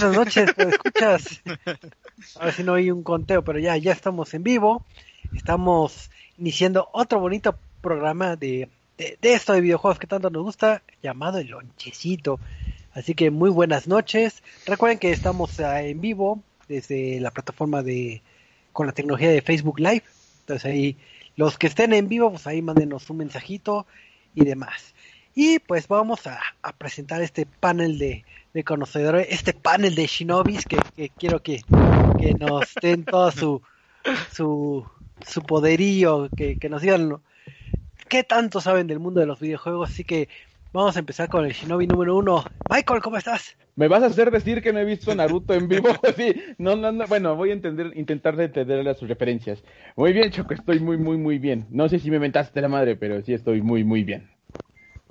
Buenas noches, ¿me escuchas? A ver si no hay un conteo, pero ya, ya estamos en vivo. Estamos iniciando otro bonito programa de, de, esto de videojuegos que tanto nos gusta, llamado El Lonchecito. Así que muy buenas noches. Recuerden que estamos eh, en vivo desde la plataforma de con la tecnología de Facebook Live. Entonces ahí los que estén en vivo, pues ahí mándenos un mensajito y demás. Y pues vamos a presentar este panel de, de, conocedores, este panel de shinobis que, que quiero que, que, nos den todo su, su, su poderío, que, que nos digan qué tanto saben del mundo de los videojuegos. Así que vamos a empezar con el shinobi número uno. Michael, ¿cómo estás? ¿Me vas a hacer decir que no he visto Naruto en vivo? sí, no, no, no, bueno, voy a entender, intentar entender sus referencias. Muy bien, Choco, estoy muy, muy, muy bien. No sé si me mentaste la madre, pero sí estoy muy, muy bien.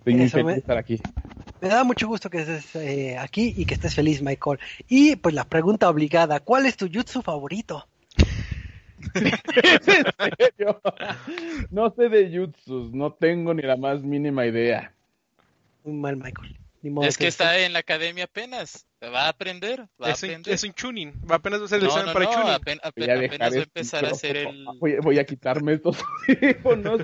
Estoy muy feliz de estar aquí. Me da mucho gusto que estés eh, aquí y que estés feliz, Michael. Y pues la pregunta obligada, ¿cuál es tu jutsu favorito? ¿Es en serio? No sé de jutsus, no tengo ni la más mínima idea. Muy mal, Michael. Es que está en la academia apenas. Va a aprender. Va es, a aprender. Un, es un tuning. Va apenas a hacer el no, examen no, para no, tuning. Apenas, apenas, apenas va a empezar a hacer el. Voy, voy, a quitarme estos audífonos.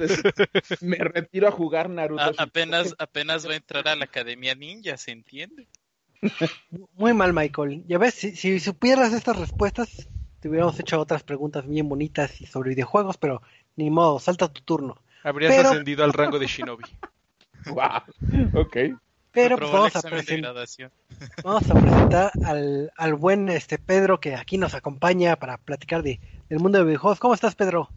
Me retiro a jugar Naruto. A, apenas, apenas va a entrar a la academia ninja, ¿se entiende? Muy mal, Michael. Ya ves, si, si supieras estas respuestas, te hubiéramos hecho otras preguntas bien bonitas y sobre videojuegos, pero ni modo, salta tu turno. Habrías Pero- ascendido al rango de Shinobi. Wow. Ok. Pero pues vamos a, vamos presentar al, al buen este Pedro que aquí nos acompaña para platicar de, del mundo de videojuegos. ¿Cómo estás, Pedro?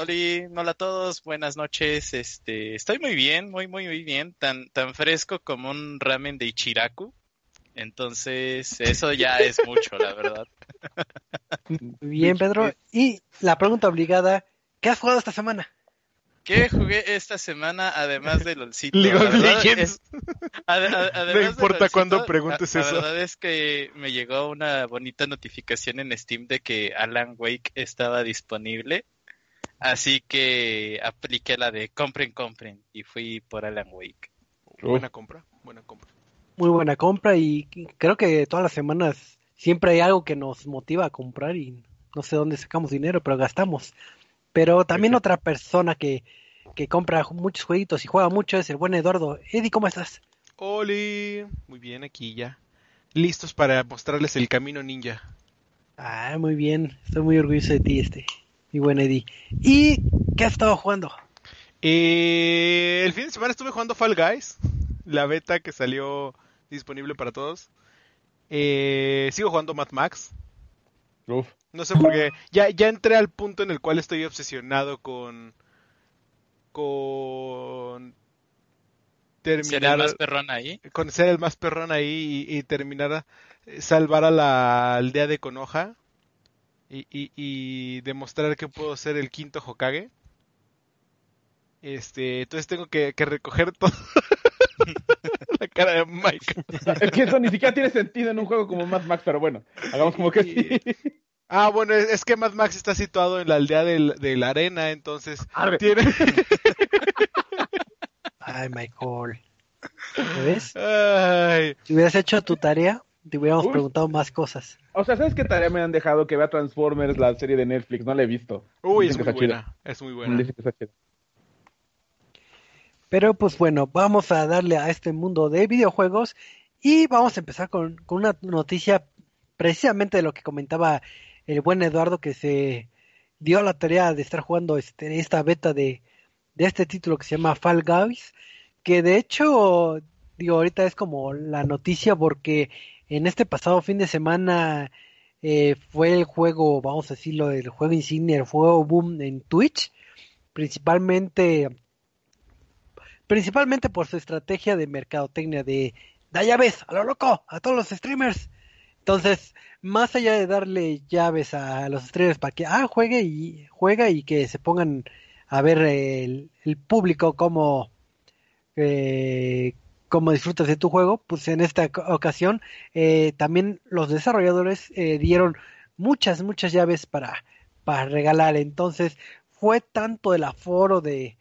Oli, hola a todos, buenas noches. Este, estoy muy bien, muy muy muy bien, tan tan fresco como un ramen de Ichiraku. Entonces, eso ya es mucho, la verdad. Muy bien, Pedro. Y la pregunta obligada, ¿qué has jugado esta semana? ¿Qué jugué esta semana además de LOLcito? League of Legends. de importa LOLcito, cuándo preguntes la, eso. La verdad es que me llegó una bonita notificación en Steam de que Alan Wake estaba disponible. Así que apliqué la de compren, compren y fui por Alan Wake. Buena compra, buena compra. Muy buena compra y creo que todas las semanas siempre hay algo que nos motiva a comprar y no sé dónde sacamos dinero, pero gastamos. Pero también otra persona que, que compra muchos jueguitos y juega mucho es el buen Eduardo. Eddie, ¿cómo estás? Oli, muy bien aquí ya. Listos para mostrarles el camino ninja. Ah, muy bien. Estoy muy orgulloso de ti, este, mi buen Eddie. ¿Y qué has estado jugando? Eh, el fin de semana estuve jugando Fall Guys, la beta que salió disponible para todos. Eh, sigo jugando Mad Max. Uf. No sé por qué. Ya, ya entré al punto en el cual estoy obsesionado con. con. ¿Ser el terminar. más perrón ahí? con ser el más perrón ahí y, y terminar a eh, salvar a la aldea de Konoha y, y, y demostrar que puedo ser el quinto Hokage. Este, entonces tengo que, que recoger todo. la cara de Mike. Es que eso ni siquiera tiene sentido en un juego como Mad Max, pero bueno, hagamos como que sí. Ah, bueno, es, que Mad Max está situado en la aldea del- de la arena, entonces Arre. tiene... Ay, Michael. ¿Lo ves? Ay, Si hubieras hecho tu tarea, te hubiéramos Uy. preguntado más cosas. O sea, ¿sabes qué tarea me han dejado que vea Transformers, la serie de Netflix? No la he visto. uy, es Dicen muy buena, es muy buena. dicen que está chida. Pero pues bueno, vamos a darle a este mundo de videojuegos y vamos a empezar con, con una noticia precisamente de lo que comentaba el buen Eduardo que se dio la tarea de estar jugando este, esta beta de, de este título que se llama Fall Guys, que de hecho, digo, ahorita es como la noticia porque en este pasado fin de semana eh, fue el juego, vamos a decirlo, el juego insignia, el juego boom en Twitch, principalmente principalmente por su estrategia de mercadotecnia de da llaves a lo loco a todos los streamers. Entonces, más allá de darle llaves a los streamers para que ah juegue y juega y que se pongan a ver el, público cómo eh, cómo disfrutas de tu juego, pues en esta oc- ocasión eh, también los desarrolladores eh, dieron muchas muchas llaves para para regalar. Entonces, fue tanto el aforo de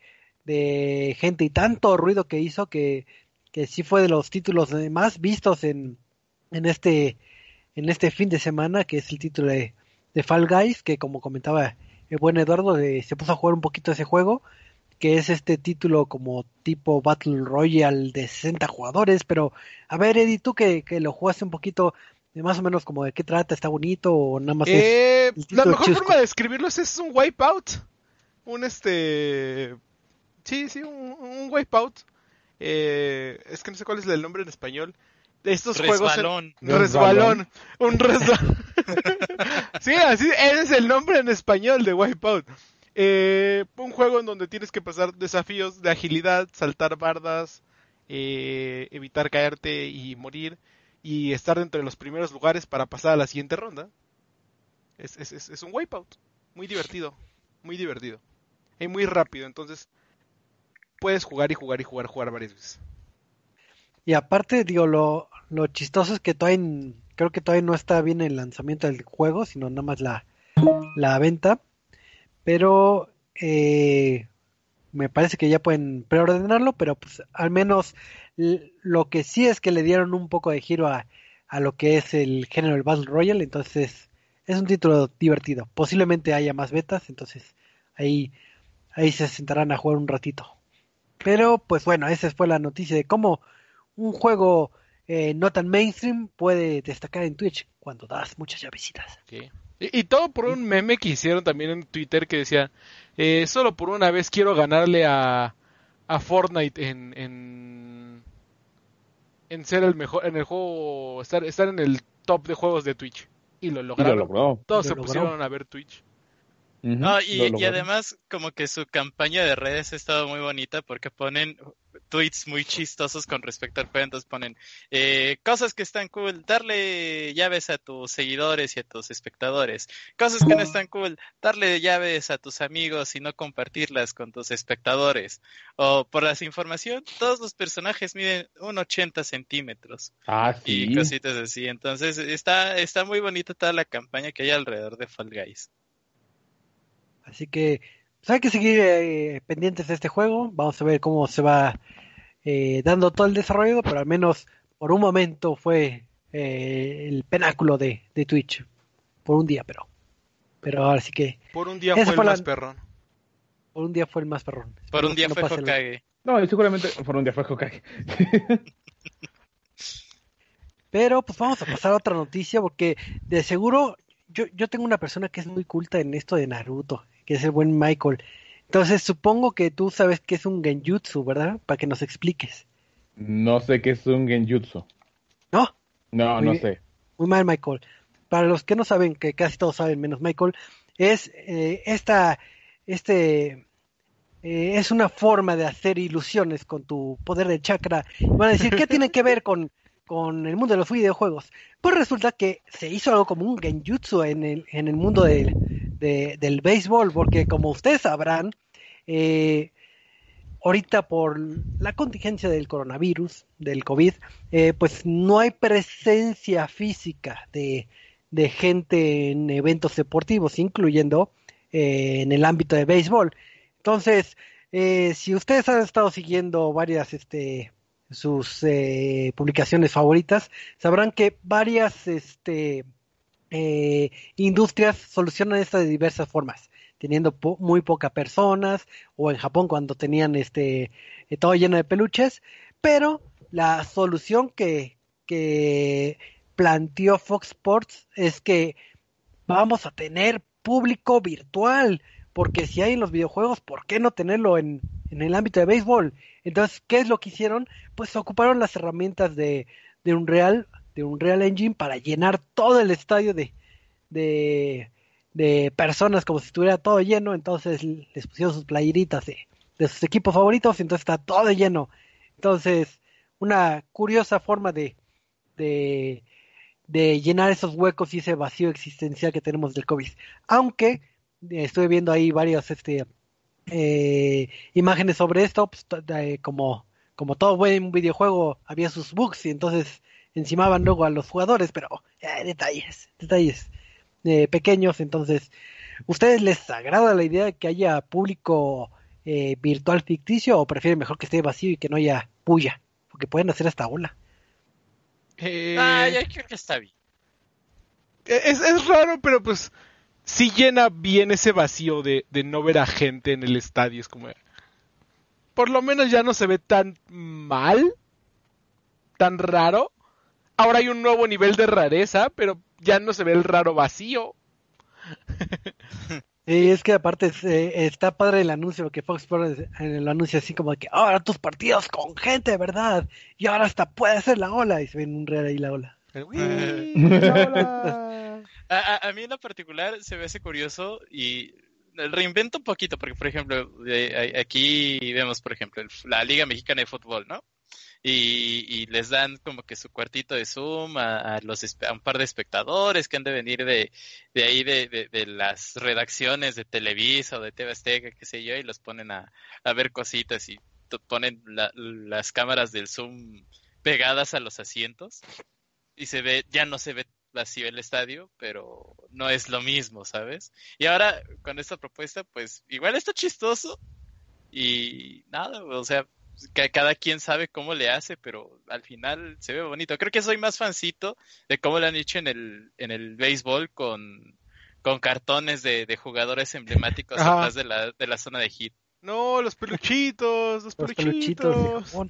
de gente y tanto ruido que hizo que, que sí fue de los títulos más vistos en, en este en este fin de semana que es el título de, de Fall Guys que como comentaba el buen Eduardo eh, se puso a jugar un poquito ese juego que es este título como tipo Battle Royale de 60 jugadores pero a ver Eddie tú que, que lo jugaste un poquito de más o menos como de qué trata está bonito o nada más Eh, la mejor chusco. forma de describirlos es un wipeout. Un este. Sí, sí, un, un wipeout. Eh, es que no sé cuál es el nombre en español. De estos Resbalón. juegos. en- Resbalón. Un resbalón. sí, así, ese es el nombre en español de wipeout. Eh, un juego en donde tienes que pasar desafíos de agilidad, saltar bardas, eh, evitar caerte y morir. Y estar dentro de los primeros lugares para pasar a la siguiente ronda. Es, es, es, es un wipeout. Muy divertido. Muy divertido. Y muy rápido. Entonces, puedes jugar y jugar y jugar, jugar varias veces. Y aparte, digo, lo, chistoso es que todavía, creo que todavía no está bien el lanzamiento del juego, sino nada más la, la venta. Pero eh, me parece que ya pueden preordenarlo, pero pues al menos lo que sí es que le dieron un poco de giro a, a lo que es el género del Battle Royale, entonces es un título divertido. Posiblemente haya más betas, entonces ahí, ahí se sentarán a jugar un ratito. Pero pues bueno, esa fue la noticia de cómo un juego eh, no tan mainstream puede destacar en Twitch cuando das muchas llavecitas. Ok. Y, y todo por un meme que hicieron también en Twitter que decía, eh, solo por una vez quiero ganarle a, a Fortnite en, en, en ser el mejor, en el juego, estar, estar en el top de juegos de Twitch. Y lo Y lo lograron. logró. Todos Lo se logró. pusieron a ver Twitch. No, lo y, además como que su campaña de redes ha estado muy bonita porque ponen tweets muy chistosos con respecto al juego, entonces ponen eh, cosas que están cool, darle llaves a tus seguidores y a tus espectadores, cosas que no están cool, darle llaves a tus amigos y no compartirlas con tus espectadores, o por las información, todos los personajes miden un 80 centímetros Ah, sí. y cositas así, entonces está, está muy bonita toda la campaña que hay alrededor de Fall Guys. Así que pues hay que seguir eh, pendientes de este juego. Vamos a ver cómo se va eh, dando todo el desarrollo, pero al menos por un momento fue eh, el penáculo de, de Twitch. Por un día, pero. Pero ahora sí que Por un día fue el fue la- más perrón. por un día fue el más perrón. Por un día no fue Hokage. No, seguramente por un día fue Hokage. Pero pues vamos a pasar a otra noticia porque de seguro yo, yo tengo una persona que es muy culta en esto de Naruto, que es el buen Michael. Entonces supongo que tú sabes que es un genjutsu, ¿verdad? Para que nos expliques. No sé qué es un genjutsu. ¿No? No, Muy no sé. Muy mal, Michael. Para los que no saben, que casi todos saben menos Michael, es eh, esta, este, eh, es una forma de hacer ilusiones con tu poder de chakra. Y van a decir, ¿qué tiene que ver con, con el mundo de los videojuegos? Pues resulta que se hizo algo como un genjutsu en el, en el mundo del, de- del béisbol, porque como ustedes sabrán, eh, ahorita por la contingencia del coronavirus, del COVID, eh, pues no hay presencia física de, de gente en eventos deportivos, incluyendo eh, en el ámbito de béisbol. Entonces, si ustedes han estado siguiendo varias, este, sus publicaciones favoritas, sabrán que varias, este, eh, industrias solucionan esto de diversas formas, teniendo muy pocas personas, o en Japón cuando tenían este eh, todo lleno de peluches, pero la solución que, que planteó Fox Sports es que vamos a tener público virtual, porque si hay en los videojuegos, ¿por qué no tenerlo en, en el ámbito de béisbol? Entonces, ¿qué es lo que hicieron? Pues ocuparon las herramientas de, de Unreal, de Unreal Engine para llenar todo el estadio de, de, de personas como si estuviera todo lleno, entonces les pusieron sus playeritas de, de sus equipos favoritos, y entonces está todo lleno. Entonces, una curiosa forma de, de, de llenar esos huecos y ese vacío existencial que tenemos del COVID. Aunque eh, estuve viendo ahí varias este, eh, imágenes sobre esto, pues, como, como todo buen videojuego había sus bugs y entonces encimaban luego a los jugadores, pero eh, detalles, detalles eh, pequeños, entonces, ¿ustedes les agrada la idea de que haya público eh, virtual ficticio o prefieren mejor que esté vacío y que no haya puya? Porque pueden hacer hasta ola. Eh, Ah, yo creo que está bien. es, es raro, pero pues sí llena bien ese vacío de, de no ver a gente en el estadio. Es como... Por lo menos ya no se ve tan mal, tan raro. Ahora hay un nuevo nivel de rareza, pero ya no se ve el raro vacío. Y es que aparte eh, está padre el anuncio, porque Fox Sports en el anuncio así como de que ahora tus partidos con gente, ¿verdad? Y ahora hasta puede ser la ola y se ven un real ahí la ola. El "Uy, la ola". A, a- a mí en lo particular se me hace curioso y reinvento un poquito, porque por ejemplo, de- a- aquí vemos, por ejemplo, el- la Liga Mexicana de Fútbol, ¿no? Y, y les dan como que su cuartito de Zoom a, a los, a un par de espectadores que han de venir de, de ahí, de, de- las redacciones de Televisa o de TV Azteca, qué sé yo, y los ponen a, a ver cositas y ponen la- las cámaras del Zoom pegadas a los asientos y se ve, ya no se ve vacío el estadio, pero no es lo mismo, ¿sabes? Y ahora con esta propuesta, pues igual está chistoso y nada, o sea, cada quien sabe cómo le hace, pero al final se ve bonito. Creo que soy más fancito de cómo lo han hecho en el, en el béisbol con, con cartones de, de jugadores emblemáticos Ajá. atrás de la, de la zona de hit. No, los peluchitos, los, Los peluchitos de.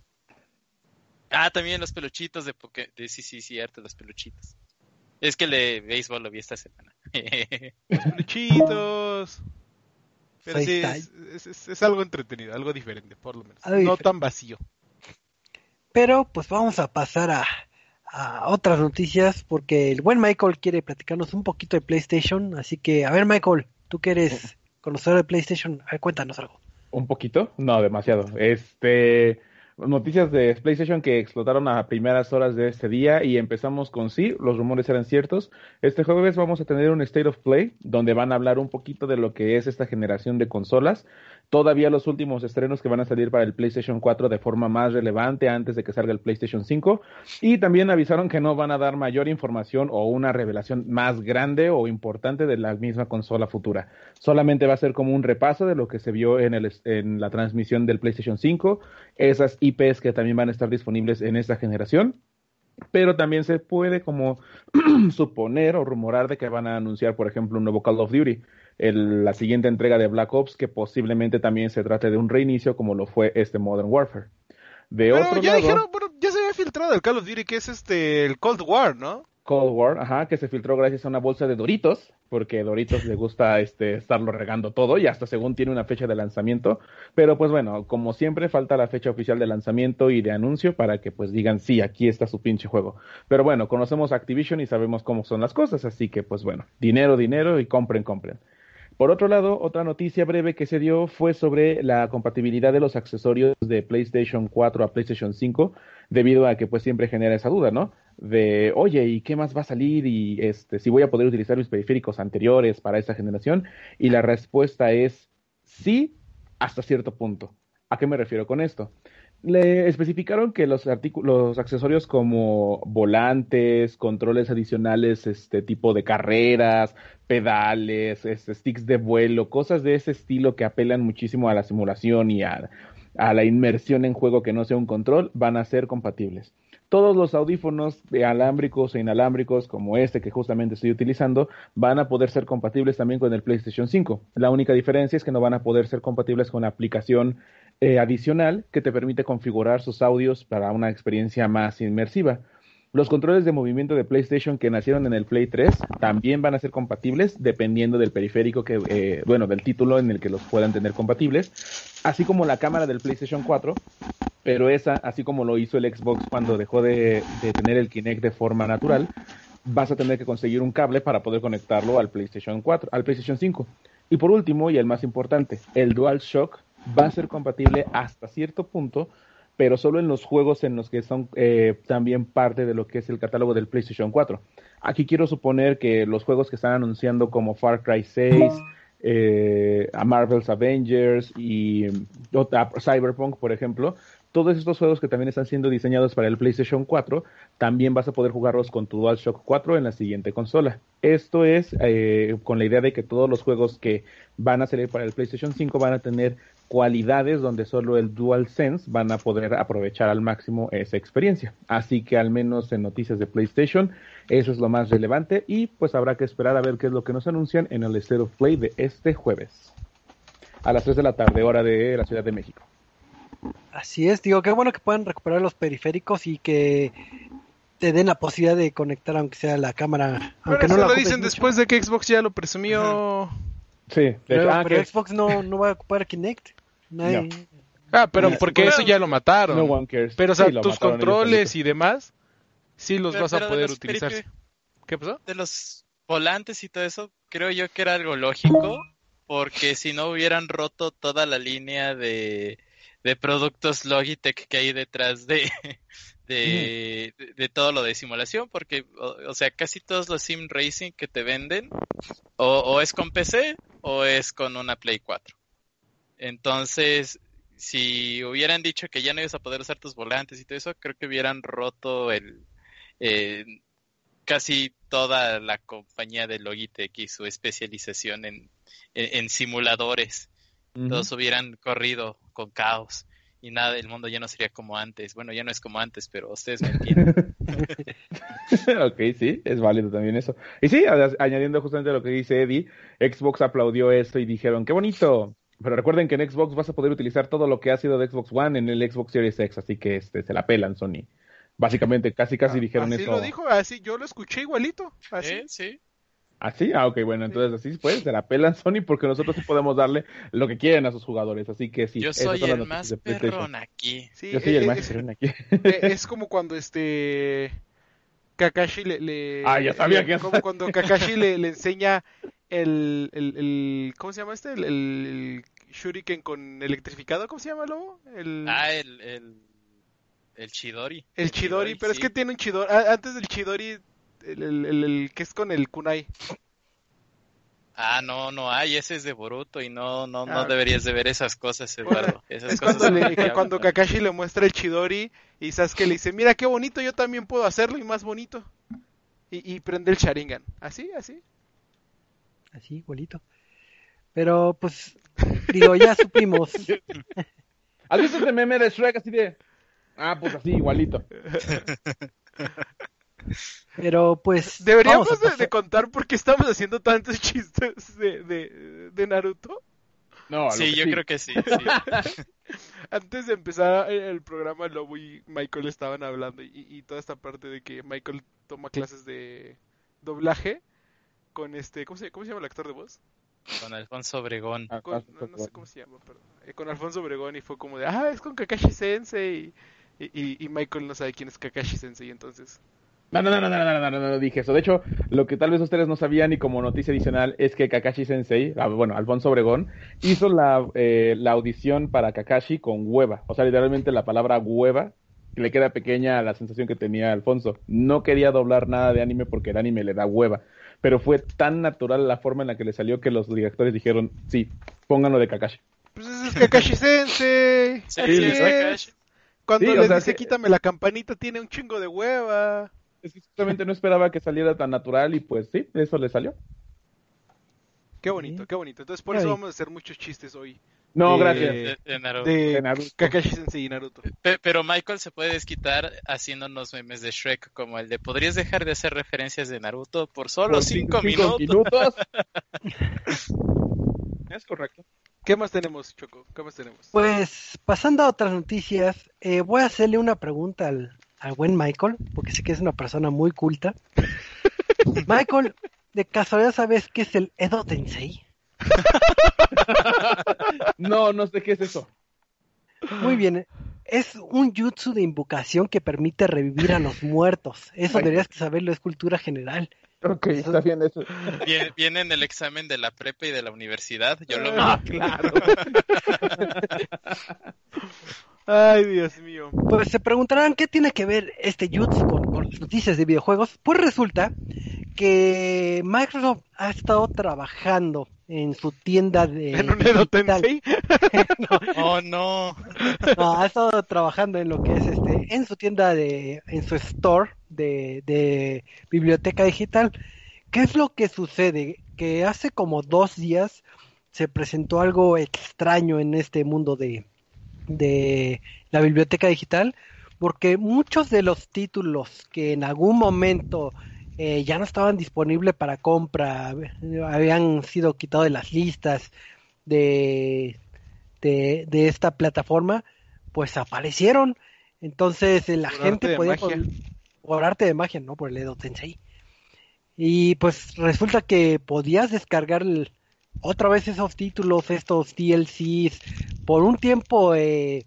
Ah, también los peluchitos de Poké... de- sí, sí, cierto, los peluchitos. Es que el de béisbol lo vi esta semana. Los peluchitos. Pero sí, es, es- es- es algo entretenido, algo diferente, por lo menos. Algo No diferente. tan vacío. Pero pues vamos a pasar a, a otras noticias porque el buen Michael quiere platicarnos un poquito de PlayStation. Así que, a ver Michael, tú que eres conocedor de PlayStation, a ver, cuéntanos algo. ¿Un poquito? No, demasiado. Este, noticias de PlayStation que explotaron a primeras horas de este día y empezamos con sí, los rumores eran ciertos. Este jueves vamos a tener un State of Play donde van a hablar un poquito de lo que es esta generación de consolas. Todavía los últimos estrenos que van a salir para el PlayStation 4 de forma más relevante antes de que salga el PlayStation 5. Y también avisaron que no van a dar mayor información o una revelación más grande o importante de la misma consola futura. Solamente va a ser como un repaso de lo que se vio en, el, en la transmisión del PlayStation 5, esas IPs que también van a estar disponibles en esta generación. Pero también se puede como suponer o rumorar de que van a anunciar, por ejemplo, un nuevo Call of Duty, el- la siguiente entrega de Black Ops, que posiblemente también se trate de un reinicio como lo fue este Modern Warfare. De Pero otro ya lado, dijeron, bueno, ya se había filtrado el Call of Duty que es este, el Cold War, ¿no? Cold War, ajá, que se filtró gracias a una bolsa de Doritos, porque Doritos le gusta este estarlo regando todo y hasta según tiene una fecha de lanzamiento, pero pues bueno, como siempre falta la fecha oficial de lanzamiento y de anuncio para que pues digan sí, aquí está su pinche juego. Pero bueno, conocemos Activision y sabemos cómo son las cosas, así que pues bueno, dinero, dinero y compren, compren. Por otro lado, otra noticia breve que se dio fue sobre la compatibilidad de los accesorios de PlayStation 4 a PlayStation 5, debido a que pues siempre genera esa duda, ¿no? De, oye, ¿y qué más va a salir? Y este, si voy a poder utilizar mis periféricos anteriores para esta generación. Y la respuesta es sí, hasta cierto punto. ¿A qué me refiero con esto? Le especificaron que los, los accesorios como volantes, controles adicionales, este tipo de carreras, pedales, este, sticks de vuelo, cosas de ese estilo que apelan muchísimo a la simulación y a la inmersión en juego que no sea un control, van a ser compatibles. Todos los audífonos de alámbricos e inalámbricos, como este que justamente estoy utilizando, van a poder ser compatibles también con el PlayStation 5. La única diferencia es que no van a poder ser compatibles con la aplicación eh, adicional que te permite configurar sus audios para una experiencia más inmersiva. Los controles de movimiento de PlayStation que nacieron en el Play 3 también van a ser compatibles dependiendo del periférico que, eh, bueno, del título en el que los puedan tener compatibles, así como la cámara del PlayStation 4, pero esa, así como lo hizo el Xbox cuando dejó de, de tener el Kinect de forma natural, vas a tener que conseguir un cable para poder conectarlo al PlayStation 4, al PlayStation 5. Y por último, y el más importante, el DualShock va a ser compatible hasta cierto punto, pero solo en los juegos en los que son eh, también parte de lo que es el catálogo del PlayStation 4. Aquí quiero suponer que los juegos que están anunciando como Far Cry 6, eh, a Marvel's Avengers y Cyberpunk, por ejemplo, todos estos juegos que también están siendo diseñados para el PlayStation 4, también vas a poder jugarlos con tu DualShock 4 en la siguiente consola. Esto es eh, con la idea de que todos los juegos que van a salir para el PlayStation 5 van a tener cualidades donde solo el DualSense van a poder aprovechar al máximo esa experiencia. Así que al menos en noticias de PlayStation, eso es lo más relevante y pues habrá que esperar a ver qué es lo que nos anuncian en el State of Play de este jueves. A las 3 de la tarde, hora de la Ciudad de México. Así es, digo, qué bueno que puedan recuperar los periféricos y que te den la posibilidad de conectar aunque sea la cámara, Pero aunque eso no lo dicen mucho. después de que Xbox ya lo presumió. Sí, de Pero, hecho, ah, pero que Xbox no, no va a ocupar Kinect. Nadie- Ah, pero porque eso ya lo mataron. no one cares. Pero, o sea, Sí, tus controles y demás, sí los Pero- vas a poder utilizar. ¿Qué pasó? de los volantes y todo eso, creo yo que era algo lógico, porque si no hubieran roto toda la línea de, de productos Logitech que hay detrás de, de, de, de todo lo de simulación, porque, o, o sea, casi todos los sim racing que te venden, o, o es con PC o es con una Play 4. Entonces, si hubieran dicho que ya no ibas a poder usar tus volantes y todo eso, creo que hubieran roto el... eh, casi toda la compañía de Logitech y su especialización en, en, en simuladores. Ujú. Todos hubieran corrido con caos y nada, el mundo ya no sería como antes. Bueno, ya no es como antes, pero ustedes me entienden. ok, sí, es válido también eso. Y sí, añadiendo justamente lo que dice Eddie, Xbox aplaudió esto y dijeron, qué bonito. Pero recuerden que en Xbox vas a poder utilizar todo lo que ha sido de Xbox One en el Xbox Series X, así que este, se la pelan Sony. Básicamente, casi casi dijeron así eso. lo dijo, así yo lo escuché igualito. Así. ¿Eh? Sí. ¿Así? Ah, ok, bueno, entonces así pues, se la pelan Sony porque nosotros sí podemos darle lo que quieren a sus jugadores, así que sí. Yo soy el más perrón aquí. Sí, Yo soy el es, más es- perrón aquí. eh, es como cuando este Kakashi le, le- Ah, ya sabía le- que- como cuando Kakashi le, le enseña el, el, el- ¿cómo se llama este? El, el shuriken con electrificado, ¿cómo se llama luego? El, Ah, el, el, el Chidori. el Chidori, pero es que tiene un Chidori, ah, antes del Chidori, el, que es con el kunai. Ah, no, no hay, ese es de Boruto y no, no, no Ah. deberías de ver esas cosas, Eduardo. Esas Es cosas cuando, le- que Kakashi le muestra el Chidori y Sasuke le dice, mira qué bonito, yo también puedo hacerlo y más bonito. Y, y prende el Sharingan. Así, así. Así, igualito. Pero pues, digo, ya supimos. ¿Has visto ese meme de Shrek así de... Ah, pues así, igualito. Pero pues. Deberíamos de, contar por qué estamos haciendo tantos chistes de, de, de Naruto. No, Sí, que yo creo que sí. sí. Antes de empezar el, el programa, Lobo y Michael estaban hablando y, y toda esta parte de que Michael toma clases de doblaje con este, ¿cómo se, cómo se llama el actor de voz? Con Alfonso Obregón. Ah, Con- no, no sé cómo se llama, perdón. Eh, con Alfonso Obregón y fue como de, ah, es con Kakashi Sensei. Y, y, y Michael no sabe quién es Kakashi Sensei, entonces. No, no, no, no, no, no, no, no, no dije eso. De hecho, lo que tal vez ustedes no sabían y como noticia adicional es que Kakashi Sensei, ah, bueno, Alfonso Obregón, hizo la, eh, la audición para Kakashi con hueva. O sea, literalmente la palabra hueva que le queda pequeña a la sensación que tenía Alfonso. No quería doblar nada de anime porque el anime le da hueva. Pero fue tan natural la forma en la que le salió que los directores dijeron, sí, pónganlo de Kakashi. Pues ese es Kakashi Sensei. Sí, Así sí, es. Kakashi. Cuando Sí, o les sea, dice que- quítame la campanita, tiene un chingo de hueva. Es que simplemente no esperaba que saliera tan natural y pues sí, eso le salió. Qué bonito, Sí. qué bonito. Entonces por eso vamos a hacer muchos chistes hoy. No, de- gracias. De, de Naruto. De De Naruto. Kakashi Sensei y Naruto. Pe- Pero Michael se puede desquitar haciéndonos memes de Shrek como el de ¿podrías dejar de hacer referencias de Naruto por solo Por cinco, cinco minutos? es correcto. ¿Qué más tenemos, Choco? ¿Qué más tenemos? Pues pasando a otras noticias, eh, voy a hacerle una pregunta al, al buen Michael, porque sé que es una persona muy culta. Michael, ¿de casualidad sabes qué es el Edo Tensei? No, no sé qué es eso. Muy bien, es un jutsu de invocación que permite revivir a los muertos. Eso deberías saberlo, es cultura general. Ok, está bien eso. Viene, viene en el examen de la prepa y de la universidad. Yo lo vi. Ah, claro. Ay, Dios mío. Pues se preguntarán qué tiene que ver este jutsu con, con las noticias de videojuegos. Pues resulta que Microsoft ha estado trabajando en su tienda de ¿En un Edo digital. Tensei? Oh, no. No, ha estado trabajando en lo que es este, en su tienda de, en su store de, de biblioteca digital. ¿Qué es lo que sucede? Que hace como dos días se presentó algo extraño en este mundo de, de la biblioteca digital, porque muchos de los títulos que en algún momento eh, ya no estaban disponibles para compra, habían sido quitados de las listas de, de, de esta plataforma, pues aparecieron. Entonces eh, la Por gente podía por, por arte de magia, no por el Edo Tensei. Y pues resulta que podías descargar el- otra vez esos títulos, estos DLCs, por un tiempo eh,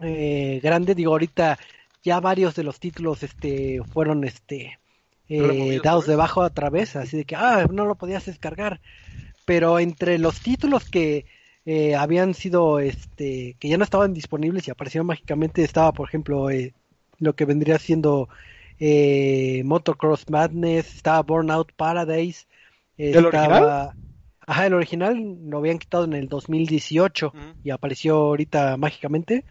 eh, grande. Digo, ahorita ya varios de los títulos este fueron este eh, dados ¿sabes? de bajo otra vez, así de que ah, no lo podías descargar. Pero entre los títulos que eh, habían sido este que ya no estaban disponibles y aparecieron mágicamente estaba, por ejemplo, eh, lo que vendría siendo eh, Motocross Madness, estaba Burnout Paradise, eh, ¿El estaba... Ajá, el original lo habían quitado en el 2018 Ujú. y apareció ahorita mágicamente.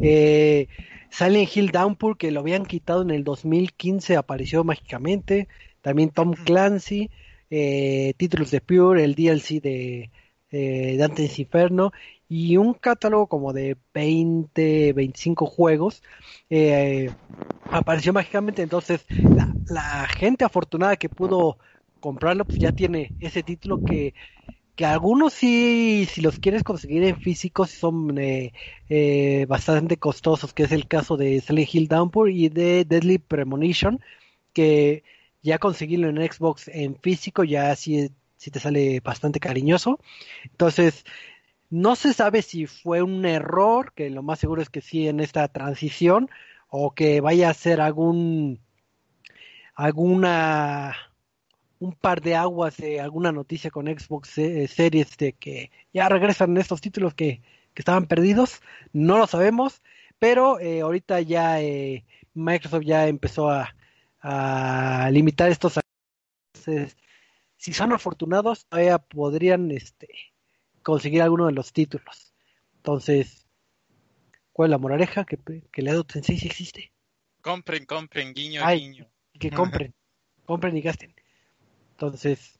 Eh, Silent Hill Downpour, que lo habían quitado en el 2015, apareció mágicamente. También Tom Clancy, eh, títulos de Pure, el DLC de eh, Dante's Inferno y un catálogo como de 20, 25 juegos. eh, apareció mágicamente. Entonces, la, la gente afortunada que pudo comprarlo, pues ya tiene ese título que que algunos sí, si los quieres conseguir en físico, son eh, eh, bastante costosos, que es el caso de Silent Hill Downpour y de Deadly Premonition, que ya conseguirlo en Xbox en físico ya sí, sí te sale bastante cariñoso. Entonces, no se sabe si fue un error, que lo más seguro es que sí en esta transición, o que vaya a ser algún alguna un par de aguas de alguna noticia con Xbox eh, Series de que ya regresan estos títulos que, que estaban perdidos, no lo sabemos, pero eh, ahorita ya eh, Microsoft ya empezó a, a limitar estos entonces, si son afortunados todavía podrían este conseguir alguno de los títulos entonces ¿cuál es la moraleja? que, que le sí existe Compren, compren, guiño, Ay. guiño. que compren compren y gasten entonces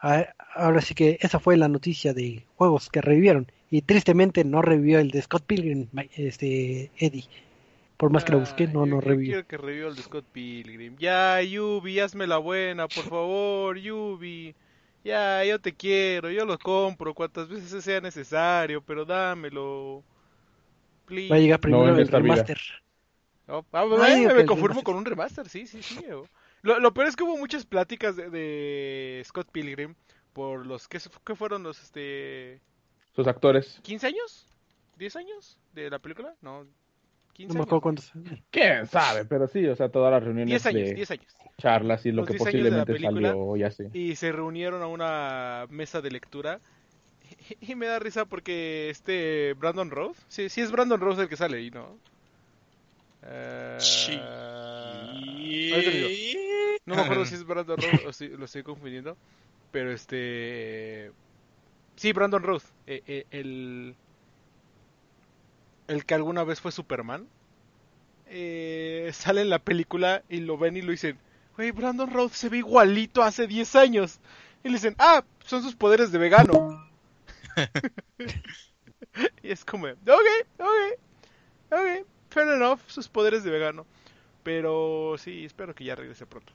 a- ahora sí que esa fue la noticia de juegos que revivieron y tristemente no revivió el de Scott Pilgrim este Eddie por más que lo busqué no no yo revivió Quiero que reviva el de Scott Pilgrim. Ya, Yubi, hazme la buena, por favor, Yubi. Ya, yo te quiero, yo lo compro cuantas veces sea necesario, pero dámelo. Please. va a llegar primero el remaster Oh, ah, Ay, digo que me el remaster. con un remaster, sí, sí, sí. oh. Lo, lo peor es que hubo muchas pláticas de, de Scott Pilgrim por los que ¿qué fueron los este Sus actores. 15 años, 10 años de la película, no, 15 no me acuerdo cuántos ¿Quién sabe? Pero sí, o sea, todas las reuniones 10 años, de 10 años. charlas y lo Los que 10 años de la posiblemente película. salió, ya sé. y se reunieron a una mesa de lectura y me da risa porque este Brandon Rose, sí, sí es Brandon Rose el que sale ahí, ¿no? Eh, Sí. No me acuerdo si es Brandon Rose o si lo estoy confundiendo, pero este sí Brandon Rose, eh, eh, el el que alguna vez fue Superman, eh, sale en la película y lo ven y lo dicen, güey, Brandon Rose se ve igualito hace 10 años. Y le dicen, ah, son sus poderes de vegano. y es como, ok, ok, ok, fair enough, sus poderes de vegano. Pero sí, espero que ya regrese pronto.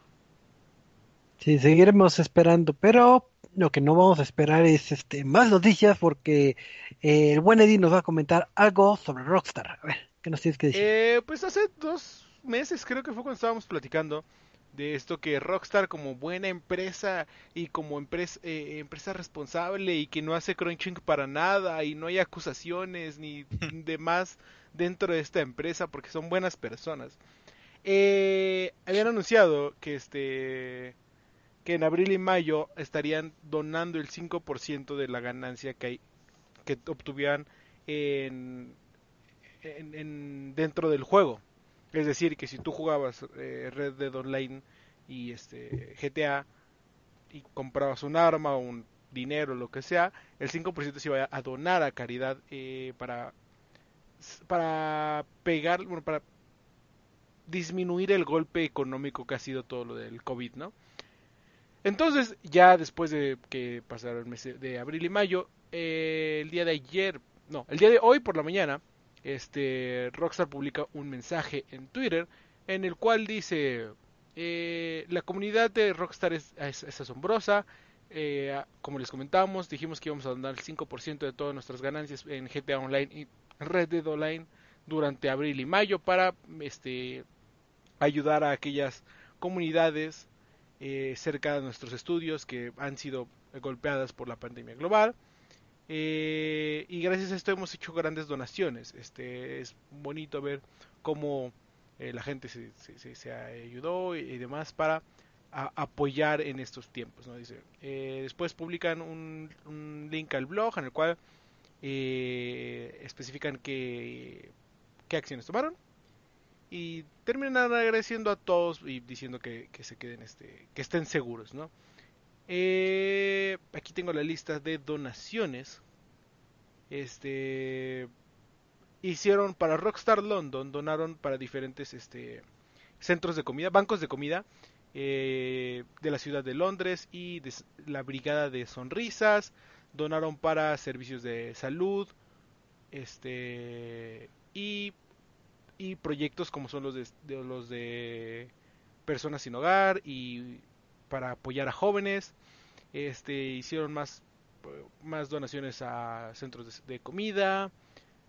Sí, seguiremos esperando, pero lo que no vamos a esperar es este más noticias porque eh, el buen Eddie nos va a comentar algo sobre Rockstar. A ver, ¿qué nos tienes que decir? Eh, pues hace dos meses creo que fue cuando estábamos platicando de esto que Rockstar como buena empresa y como empresa, eh, empresa responsable y que no hace crunching para nada y no hay acusaciones ni demás dentro de esta empresa porque son buenas personas. Eh, habían anunciado que este que en abril y mayo estarían donando el 5% de la ganancia que hay, que obtuvieran en, en- en- dentro del juego. Es decir, que si tú jugabas eh, Red Dead Online y este GTA y comprabas un arma o un dinero, lo que sea, el 5% se iba a donar a caridad eh, para para pegar, bueno, para disminuir el golpe económico que ha sido todo lo del COVID, ¿no? Entonces, ya después de que pasaron el mes de abril y mayo, eh, el día de ayer, no, el día de hoy por la mañana, este Rockstar publica un mensaje en Twitter en el cual dice eh, la comunidad de Rockstar es, asombrosa. Eh, como les comentamos dijimos que íbamos a donar el 5% de todas nuestras ganancias en GTA Online y Red Dead Online durante abril y mayo para este ayudar a aquellas comunidades eh, cerca de nuestros estudios que han sido golpeadas por la pandemia global eh, y gracias a esto hemos hecho grandes donaciones. Este es bonito ver cómo eh, la gente se, se- se- ayudó y, demás para apoyar en estos tiempos. ¿no? Dice, eh, después publican un, link al blog en el cual especifican qué, qué acciones tomaron y terminan agradeciendo a todos y diciendo que, que se queden este que estén seguros no eh, aquí tengo la lista de donaciones. Este hicieron para Rockstar London donaron para diferentes este centros de comida bancos de comida eh, de la ciudad de Londres y de la brigada de sonrisas donaron para servicios de salud este y y proyectos como son los de, los de personas sin hogar y para apoyar a jóvenes este hicieron más más donaciones a centros de, comida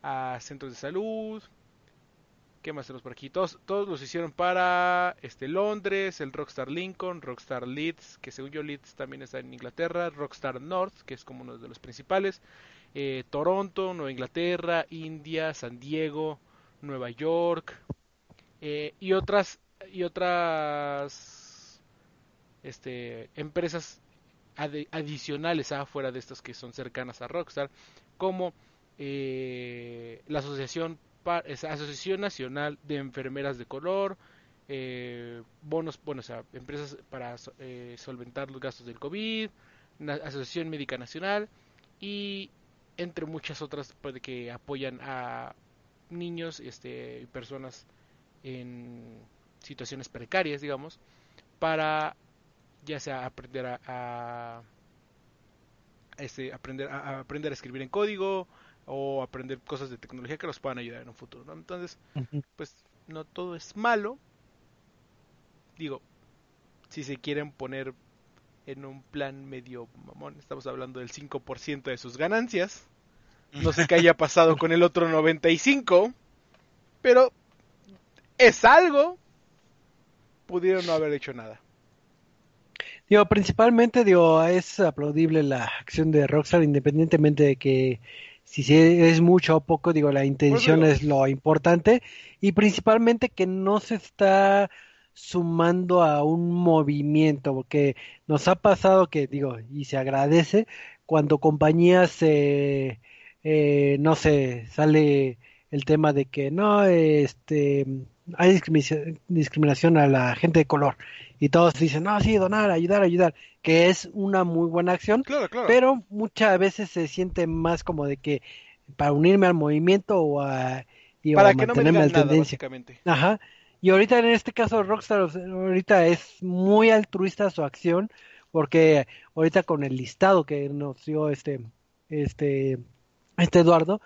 a centros de salud ¿Qué más tenemos por aquí? Todos, todos los hicieron para este Londres, el Rockstar Lincoln, Rockstar Leeds, que según yo Leeds también está en Inglaterra, Rockstar North, que es como uno de los principales, eh, Toronto, Nueva Inglaterra, India, San Diego, Nueva York eh, y otras y otras este, empresas adicionales afuera de estas que son cercanas a Rockstar, como eh, la asociación Asociación Nacional de Enfermeras de Color, eh, bonos, bueno, o sea, empresas para solventar los gastos del COVID, Asociación Médica Nacional y entre muchas otras pues, que apoyan a niños este, y personas en situaciones precarias, digamos, para ya sea aprender a, a este, aprender a, aprender a escribir en código, o aprender cosas de tecnología que los puedan ayudar en un futuro. ¿no? Entonces, pues no todo es malo. Digo, si se quieren poner en un plan medio mamón, estamos hablando del 5% de sus ganancias. No sé qué haya pasado con el otro 95, pero es algo. Pudieron no haber hecho nada. Digo, principalmente, digo, es aplaudible la acción de Rockstar, independientemente de que si es mucho o poco, digo, la intención es lo importante y principalmente que no se está sumando a un movimiento, porque nos ha pasado que, digo, y se agradece cuando compañías, eh, eh, no sé, sale el tema de que no, este, hay discriminación, a la gente de color y todos dicen, no, sí, donar, ayudar, ayudar, que es una muy buena acción, pero muchas veces se siente más como de que para unirme al movimiento o a, y para que mantenerme no tendencia. Ajá. Y ahorita en este caso Rockstar ahorita es muy altruista su acción porque ahorita con el listado que nos dio este este este Eduardo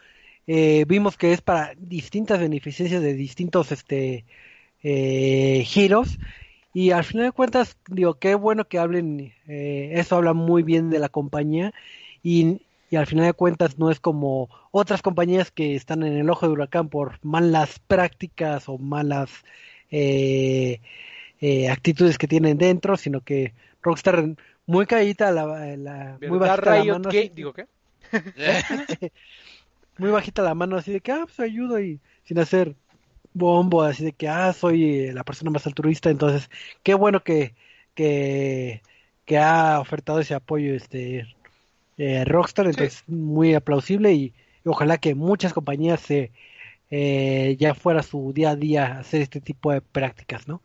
eh, vimos que es para distintas beneficencias de distintos este eh, giros y al final de cuentas, digo, qué bueno que hablen, eh, eso habla muy bien de la compañía y, y, al final de cuentas no es como otras compañías que están en el ojo de huracán por malas prácticas o malas eh, eh, actitudes que tienen dentro, sino que Rockstar muy caída la, la muy bajita la mano. ¿Digo qué? muy bajita la mano así de que, ah, pues ayudo y sin hacer bombo así de que, ah, soy la persona más altruista, entonces, qué bueno que, que, que ha ofertado ese apoyo este eh, Rockstar, entonces muy aplausible y, ojalá que muchas compañías se eh, ya fuera su día a día hacer este tipo de prácticas, ¿no?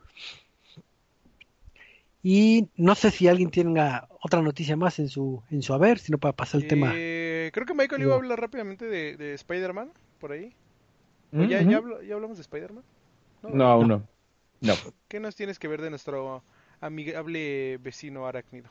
Y no sé si alguien tenga otra noticia más en su en su haber, si no para pasar el tema. Eh, creo que Michael iba a hablar rápidamente de, de Spider-Man por ahí ya, ya, hablamos de Spider-Man? No, aún no. no. ¿Qué nos tienes que ver de nuestro amigable vecino arácnido?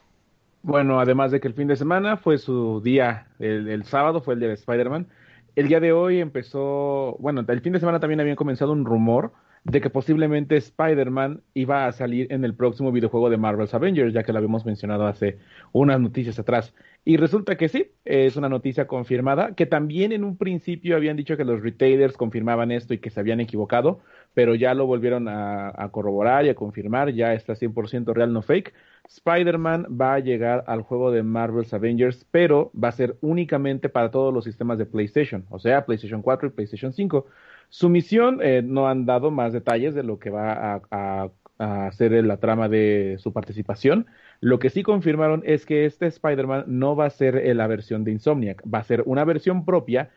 Bueno, además de que el fin de semana fue su día, el, sábado fue el día de Spider-Man. El día de hoy empezó, bueno, el fin de semana también había comenzado un rumor de que posiblemente Spider-Man iba a salir en el próximo videojuego de Marvel's Avengers, ya que lo habíamos mencionado hace unas noticias atrás. Y resulta que sí, es una noticia confirmada, que también en un principio habían dicho que los retailers confirmaban esto y que se habían equivocado, pero ya lo volvieron a, corroborar y a confirmar, ya está 100% real, no fake. Spider-Man va a llegar al juego de Marvel's Avengers, pero va a ser únicamente para todos los sistemas de PlayStation, o sea, PlayStation 4 y PlayStation 5. Su misión eh, no han dado más detalles de lo que va a, hacer la trama de su participación. Lo que sí confirmaron es que este Spider-Man no va a ser eh, la versión de Insomniac, va a ser una versión propia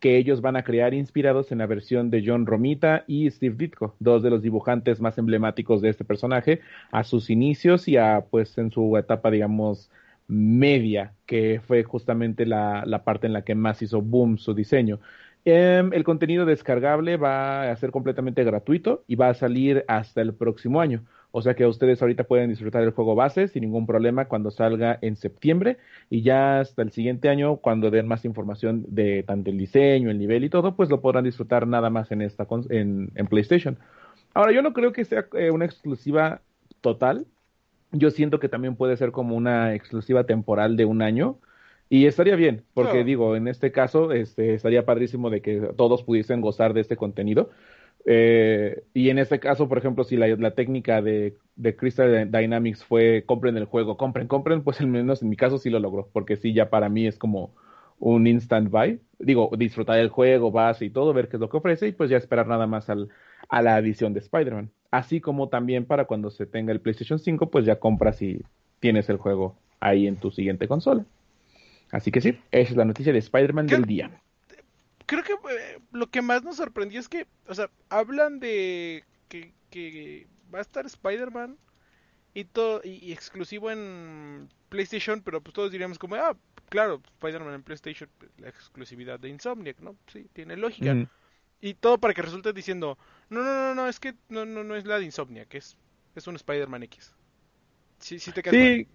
que ellos van a crear inspirados en la versión de John Romita y Steve Ditko, dos de los dibujantes más emblemáticos de este personaje, a sus inicios y a pues en su etapa digamos media, que fue justamente la parte en la que más hizo boom su diseño. Em, el contenido descargable va a ser completamente gratuito y va a salir hasta el próximo año. O sea que ustedes ahorita pueden disfrutar el juego base sin ningún problema cuando salga en septiembre y ya hasta el siguiente año cuando den más información de tanto el diseño, el nivel y todo, pues lo podrán disfrutar nada más en esta en, PlayStation. Ahora yo no creo que sea eh, una exclusiva total. Yo siento que también puede ser como una exclusiva temporal de un año y estaría bien, porque digo, en este caso este, estaría padrísimo de que todos pudiesen gozar de este contenido. Eh, y en este caso, por ejemplo, si la, la técnica de, de, Crystal Dynamics fue compren el juego, compren, compren, pues al menos en mi caso sí lo logró, porque sí, ya para mí es como un instant buy. Digo, disfrutar el juego, base y todo, ver qué es lo que ofrece y pues ya esperar nada más al, a la edición de Spider-Man. Así como también para cuando se tenga el PlayStation 5, pues ya compras y tienes el juego ahí en tu siguiente consola. Así que sí, esa es la noticia de Spider-Man del día. Creo que eh, lo que más nos sorprendió es que, o sea, hablan de que, que va a estar Spider-Man y todo y, exclusivo en PlayStation, pero pues todos diríamos como, ah, claro, Spider-Man en PlayStation, pues, la exclusividad de Insomniac, ¿no? Sí, tiene lógica. Mm. Y todo para que resulte diciendo, no, no, no, no, es que no, no, no es la de Insomniac, es, es un Spider-Man X. Sí, sí te sí,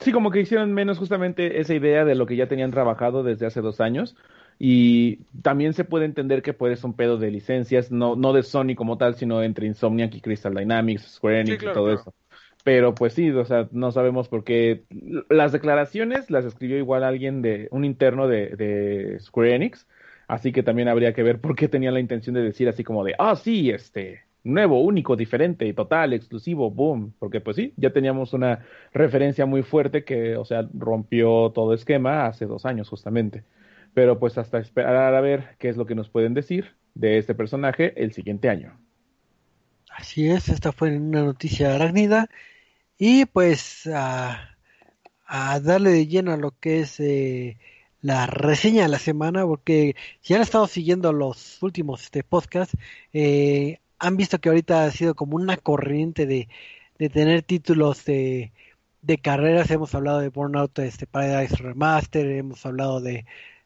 sí, como que hicieron menos justamente esa idea de lo que ya tenían trabajado desde hace dos años. Y también se puede entender que puede ser un pedo de licencias, no, no de Sony como tal, sino entre Insomniac y Crystal Dynamics, Square Enix y todo eso. Pero pues sí, o sea, no sabemos por qué. Las declaraciones las escribió igual alguien de, un interno de, de Square Enix, así que también habría que ver por qué tenía la intención de decir así como de, ah, sí, este, nuevo, único, diferente, total, exclusivo, boom, porque pues sí, ya teníamos una referencia muy fuerte que, o sea, rompió todo esquema hace dos años justamente. Pero pues hasta esperar a ver qué es lo que nos pueden decir de este personaje el siguiente año. Así es, esta fue una noticia arácnida y pues a, darle de lleno a lo que es eh, la reseña de la semana, porque si han estado siguiendo los últimos este, podcasts, eh, han visto que ahorita ha sido como una corriente de, de tener títulos de, de carreras. Hemos hablado de Burnout este, Paradise Remaster, hemos hablado de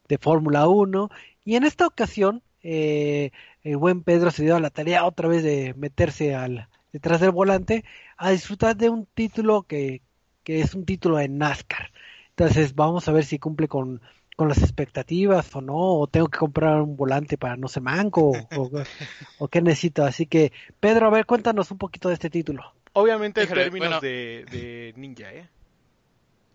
de Fórmula 1. Y en esta ocasión, eh, el buen Pedro se dio a la tarea otra vez de meterse al detrás del volante a disfrutar de un título que, que es un título de NASCAR. Entonces vamos a ver si cumple con, con las expectativas o no, o tengo que comprar un volante para no ser manco, o, o, qué necesito. Así que, Pedro, a ver, cuéntanos un poquito de este título. Obviamente en términos de, de, ninja, ¿eh?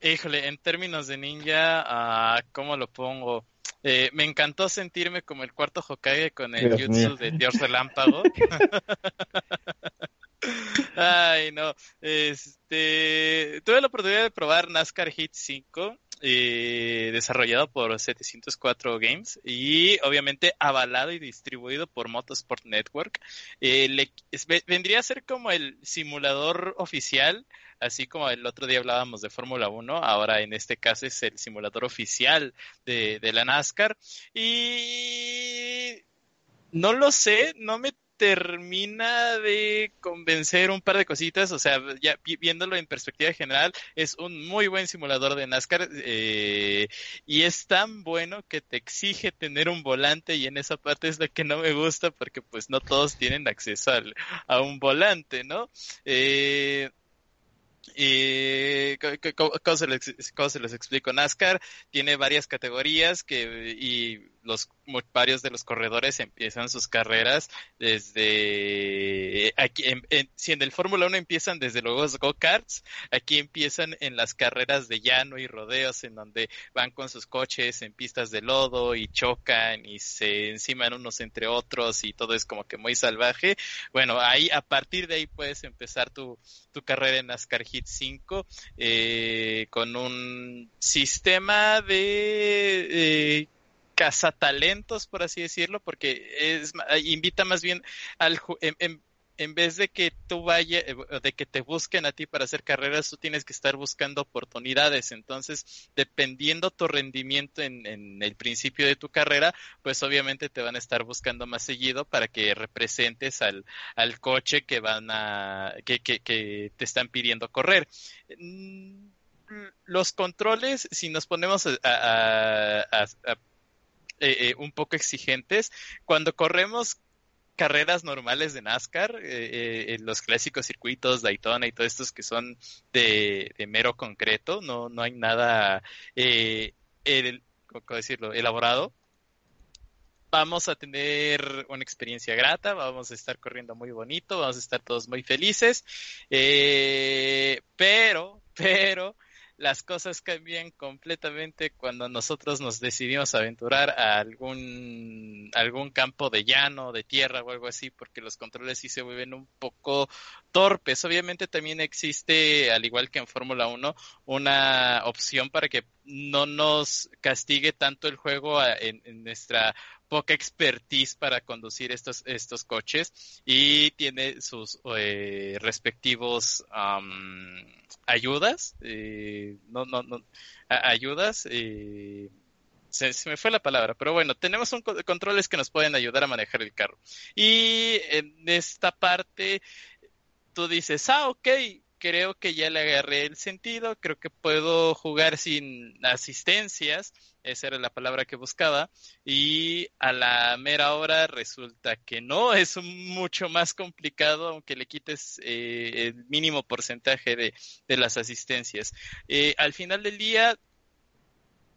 Híjole, en términos de ninja, uh, ¿cómo lo pongo? Eh, me encantó sentirme como el cuarto Hokage con el jutsu de Dios Relámpago. Ay, no. Este, tuve la oportunidad de probar NASCAR Hit 5, eh, desarrollado por 704 Games y obviamente avalado y distribuido por Motorsport Network. Eh, vendría a ser como el simulador oficial así como el otro día hablábamos de Fórmula 1, ahora en este caso es el simulador oficial de, la NASCAR. Y no lo sé, no me termina de convencer un par de cositas, o sea, ya viéndolo en perspectiva general, es un muy buen simulador de NASCAR eh, y es tan bueno que te exige tener un volante y en esa parte es lo que no me gusta porque pues no todos tienen acceso a un volante, ¿no? Eh, y ¿cómo, se les, explico? NASCAR tiene varias categorías que y los varios de los corredores empiezan sus carreras desde aquí en, si en el Fórmula 1 empiezan desde los go-karts, aquí empiezan en las carreras de llano y rodeos en donde van con sus coches en pistas de lodo y chocan y se enciman unos entre otros y todo es como que muy salvaje. Bueno, ahí a partir de ahí puedes empezar tu, tu carrera en NASCAR Hit 5 eh, con un sistema de eh, cazatalentos, por así decirlo, porque es, invita más bien al en, en, vez de que tú vayas, eh, de que te busquen a ti para hacer carreras, tú tienes que estar buscando oportunidades. Entonces, dependiendo tu rendimiento en, en, el principio de tu carrera, pues obviamente te van a estar buscando más seguido para que representes al, al coche que van a, que, que, te están pidiendo correr mm, los controles, si nos ponemos a, a, a, eh, un poco exigentes. Cuando corremos carreras normales de NASCAR, eh, los clásicos circuitos Daytona y todos estos que son de, mero concreto, no, no hay nada, ¿cómo decirlo?, elaborado. Vamos a tener una experiencia grata, vamos a estar corriendo muy bonito, vamos a estar todos muy felices, pero, pero, las cosas cambian completamente cuando nosotros nos decidimos aventurar a algún, algún campo de llano, de tierra o algo así, porque los controles sí se vuelven un poco torpes. Obviamente también existe, al igual que en Fórmula 1, una opción para que no nos castigue tanto el juego en, nuestra poca expertise para conducir estos, estos coches y tiene sus eh, respectivos ayudas, eh, no, no, no, ayudas, eh, se, me fue la palabra, pero bueno, tenemos un, controles que nos pueden ayudar a manejar el carro. Y en esta parte, tú dices, ah, ok, creo que ya le agarré el sentido, creo que puedo jugar sin asistencias, esa era la palabra que buscaba, y a la mera hora resulta que no, es mucho más complicado, aunque le quites eh, el mínimo porcentaje de, las asistencias. Eh, al final del día,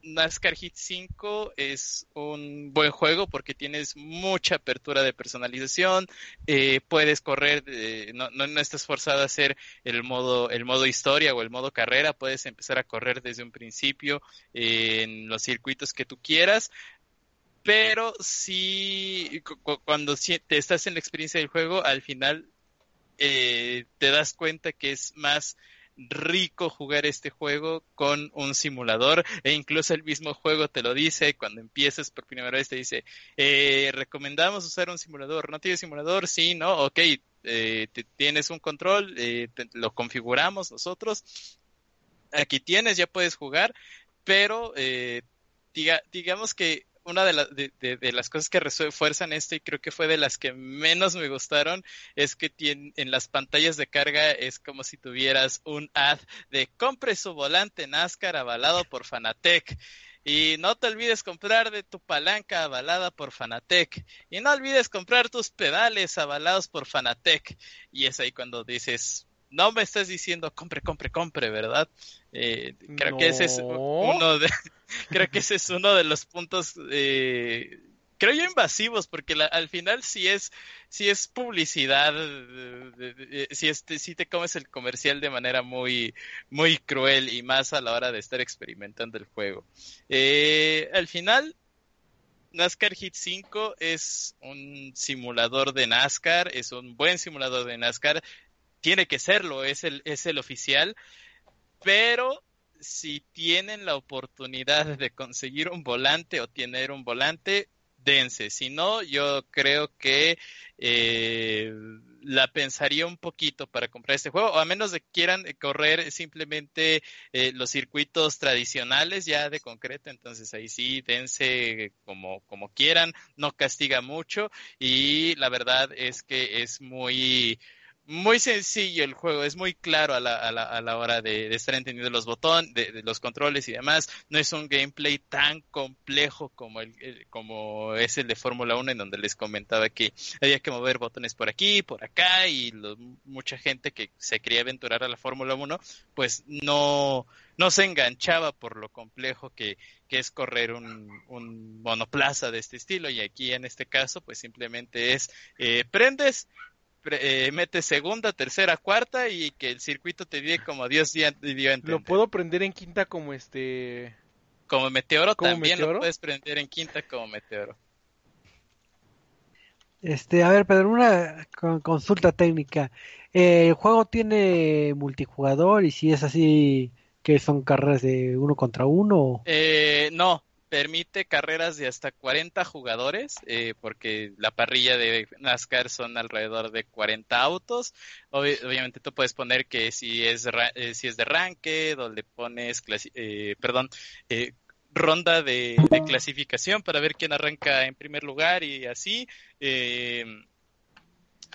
NASCAR Hit 5 es un buen juego porque tienes mucha apertura de personalización, eh, puedes correr, no, no, estás forzado a hacer el modo, el modo historia o el modo carrera, puedes empezar a correr desde un principio en los circuitos que tú quieras, pero si cuando te estás en la experiencia del juego, al final eh, te das cuenta que es más rico jugar este juego con un simulador e incluso el mismo juego te lo dice cuando empiezas por primera vez te dice eh, recomendamos usar un simulador no tienes simulador sí no ok eh, tienes un control eh, lo configuramos nosotros aquí tienes ya puedes jugar pero diga, digamos que una de, de, las cosas que refuerzan esto y creo que fue de las que menos me gustaron es que en las pantallas de carga es como si tuvieras un ad de compre su volante NASCAR avalado por Fanatec. Y no te olvides comprar de tu palanca avalada por Fanatec. Y no olvides comprar tus pedales avalados por Fanatec. Y es ahí cuando dices, no me estás diciendo compre, compre, compre, ¿verdad? Eh, creo que ese es uno de, creo que ese es uno de los puntos, eh, creo yo invasivos, porque al final si es, si es publicidad, si, este, si te comes el comercial de manera muy, muy cruel y más a la hora de estar experimentando el juego. Eh, al final, NASCAR Hit 5 es un simulador de NASCAR, es un buen simulador de NASCAR, tiene que serlo, es el, es el oficial, pero si tienen la oportunidad de conseguir un volante o tener un volante, dense. Si no, yo creo que eh, la pensaría un poquito para comprar este juego, o a menos de que quieran correr simplemente eh, los circuitos tradicionales ya de concreto, entonces ahí sí, dense como, como quieran, no castiga mucho y la verdad es que es muy muy sencillo el juego, es muy claro a la, a la, a la hora de, estar entendiendo los botones, de, los controles y demás. No es un gameplay tan complejo como, el, como es el de Fórmula 1, en donde les comentaba que había que mover botones por aquí, por acá, y mucha gente que se quería aventurar a la Fórmula 1, pues no, no se enganchaba por lo complejo que, que es correr un, un monoplaza de este estilo. Y aquí en este caso, pues simplemente es eh, prendes eh, mete segunda, tercera, cuarta y que el circuito te dio como Dios dio Lo puedo prender en quinta como este... Como meteoro también lo puedes prender en quinta como meteoro. Este, a ver, Pedro, una consulta técnica. Eh, ¿El juego tiene multijugador y si es así que son carreras de uno contra uno? Eh, no, permite carreras de hasta 40 jugadores, eh, porque la parrilla de NASCAR son alrededor de 40 autos. obviamente tú puedes poner que si es, eh, si es de ranque, donde pones, eh, perdón, ronda de, de, clasificación para ver quién arranca en primer lugar y así.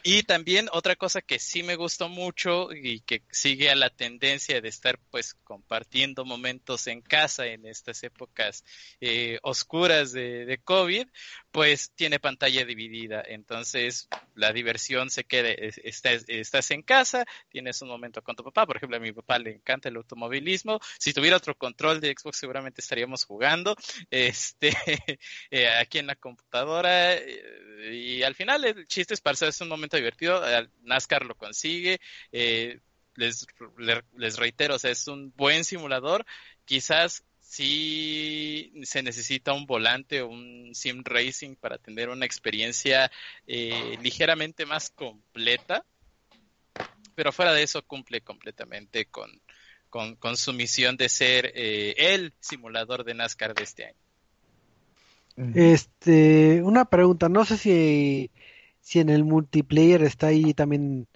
Y también otra cosa que sí me gustó mucho y que sigue a la tendencia de estar pues compartiendo momentos en casa en estas épocas eh, oscuras de, de, COVID, pues tiene pantalla dividida. Entonces la diversión se quede, estás, estás en casa, tienes un momento con tu papá, por ejemplo a mi papá le encanta el automovilismo, si tuviera otro control de Xbox seguramente estaríamos jugando este eh, aquí en la computadora y al final el chiste es para es un momento divertido, NASCAR lo consigue, eh, les, les reitero, o sea, es un buen simulador. Quizás sí se necesita un volante o un sim racing para tener una experiencia eh, ligeramente más completa. Pero fuera de eso cumple completamente con, con, su misión de ser eh, el simulador de NASCAR de este año. Este, una pregunta, no sé si, si en el multiplayer está ahí también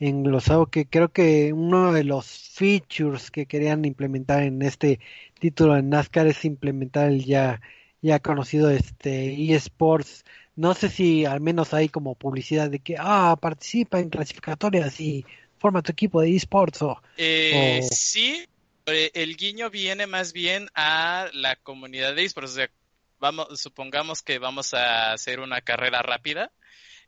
englosado que creo que uno de los features que querían implementar en este título de NASCAR es implementar el ya ya conocido este eSports. No sé si al menos hay como publicidad de que ah participa en clasificatorias y forma tu equipo de eSports o, eh, sí eh, el guiño viene más bien a la comunidad de eSports. O sea, vamos, supongamos que vamos a hacer una carrera rápida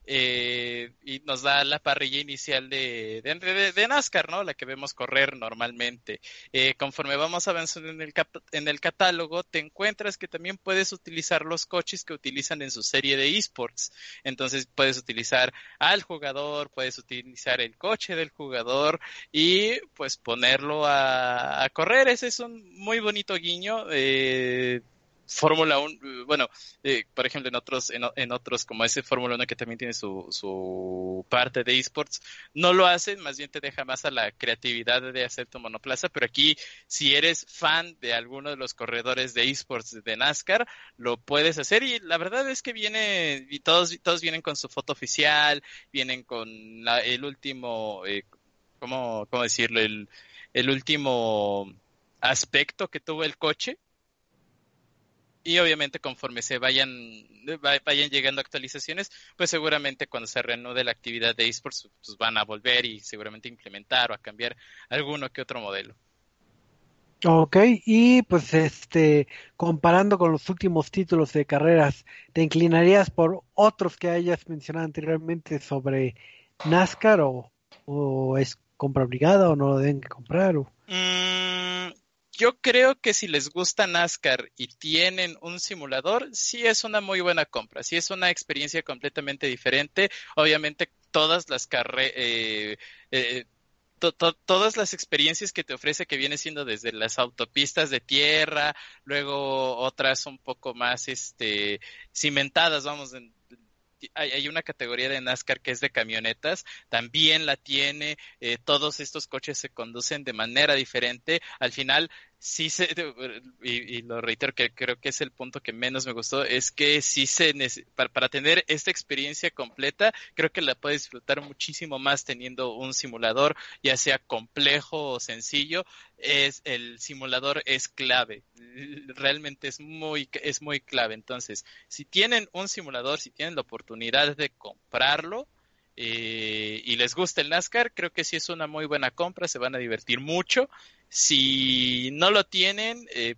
eh, y nos da la parrilla inicial de, de, NASCAR, ¿no? La que vemos correr normalmente. Eh, conforme vamos avanzando en el, en el catálogo, te encuentras que también puedes utilizar los coches que utilizan en su serie de esports. Entonces puedes utilizar al jugador, puedes utilizar el coche del jugador y pues ponerlo a, a correr. Ese es un muy bonito guiño. Eh, Fórmula 1, bueno, eh, por ejemplo, en otros, en, otros como ese Fórmula 1 que también tiene su, su parte de esports, no lo hacen, más bien te deja más a la creatividad de hacer tu monoplaza, pero aquí, si eres fan de alguno de los corredores de esports de NASCAR, lo puedes hacer y la verdad es que viene, y todos, todos vienen con su foto oficial, vienen con el último, eh, ¿cómo, ¿cómo decirlo? El, el último aspecto que tuvo el coche y obviamente conforme se vayan, vayan llegando actualizaciones, pues seguramente cuando se reanude la actividad de esports, pues van a volver y seguramente implementar o a cambiar alguno que otro modelo. Ok, y pues este, comparando con los últimos títulos de carreras, ¿te inclinarías por otros que hayas mencionado anteriormente sobre NASCAR o, es compra obligada o no lo deben comprar? O... Mm, yo creo que si les gusta NASCAR y tienen un simulador, sí es una muy buena compra, sí es una experiencia completamente diferente. Obviamente todas las carreras, eh, eh, todas las experiencias que te ofrece que viene siendo desde las autopistas de tierra, luego otras un poco más este cimentadas, vamos, en, hay, una categoría de NASCAR que es de camionetas, también la tiene, eh, todos estos coches se conducen de manera diferente, al final sí se, y, lo reitero que creo que es el punto que menos me gustó, es que sí se, para, para, tener esta experiencia completa, creo que la puedes disfrutar muchísimo más teniendo un simulador, ya sea complejo o sencillo, es, el simulador es clave, realmente es muy, es muy clave, entonces, si tienen un simulador, si tienen la oportunidad de comprarlo, eh, y les gusta el NASCAR, creo que sí es una muy buena compra, se van a divertir mucho. Si no lo tienen, eh,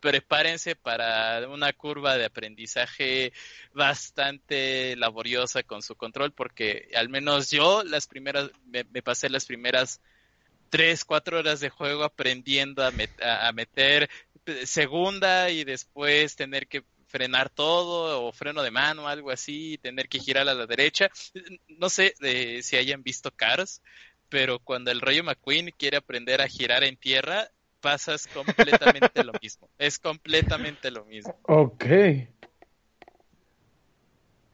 prepárense para una curva de aprendizaje bastante laboriosa con su control, porque al menos yo las primeras, me, pasé las primeras tres, cuatro horas de juego aprendiendo a, a meter segunda y después tener que frenar todo o freno de mano, algo así, tener que girar a la derecha. No sé de, si hayan visto Cars, pero cuando el Rayo McQueen quiere aprender a girar en tierra, pasas completamente lo mismo. Es completamente lo mismo. Ok.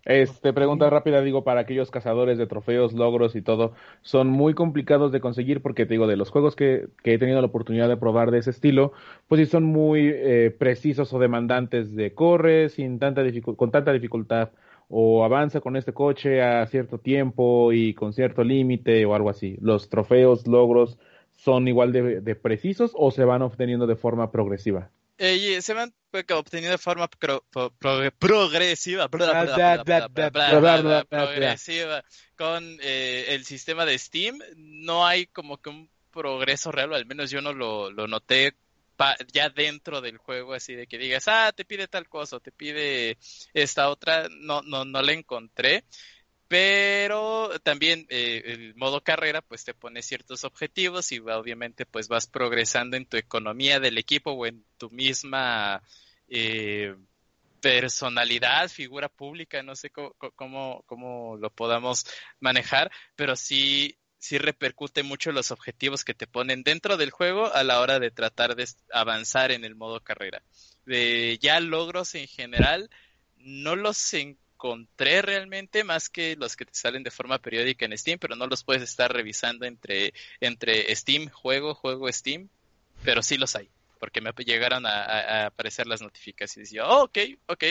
Este, pregunta rápida, digo, para aquellos cazadores de trofeos, logros y todo, son muy complicados de conseguir porque te digo, de los juegos que, que he tenido la oportunidad de probar de ese estilo, pues sí son muy eh, precisos o demandantes de corre sin tanta con tanta dificultad o avanza con este coche a cierto tiempo y con cierto límite o algo así. ¿Los trofeos, logros son igual de, de precisos o se van obteniendo de forma progresiva? Eh, se van obteniendo de forma progresiva, progresiva con eh, el sistema de Steam. No hay como que un progreso real, al menos yo no lo, lo noté ya dentro del juego, así de que digas, ah, te pide tal cosa, te pide esta otra, no, no, no la encontré pero también eh, el modo carrera pues te pone ciertos objetivos y obviamente pues vas progresando en tu economía del equipo o en tu misma eh, personalidad, figura pública, no sé cómo, cómo, lo podamos manejar, pero sí sí repercute mucho los objetivos que te ponen dentro del juego a la hora de tratar de avanzar en el modo carrera. De ya logros en general, no los encontré realmente más que los que te salen de forma periódica en Steam, pero no los puedes estar revisando entre, entre Steam, juego, juego, Steam, pero sí los hay, porque me llegaron a, aparecer las notificaciones y yo, oh, ok, ok.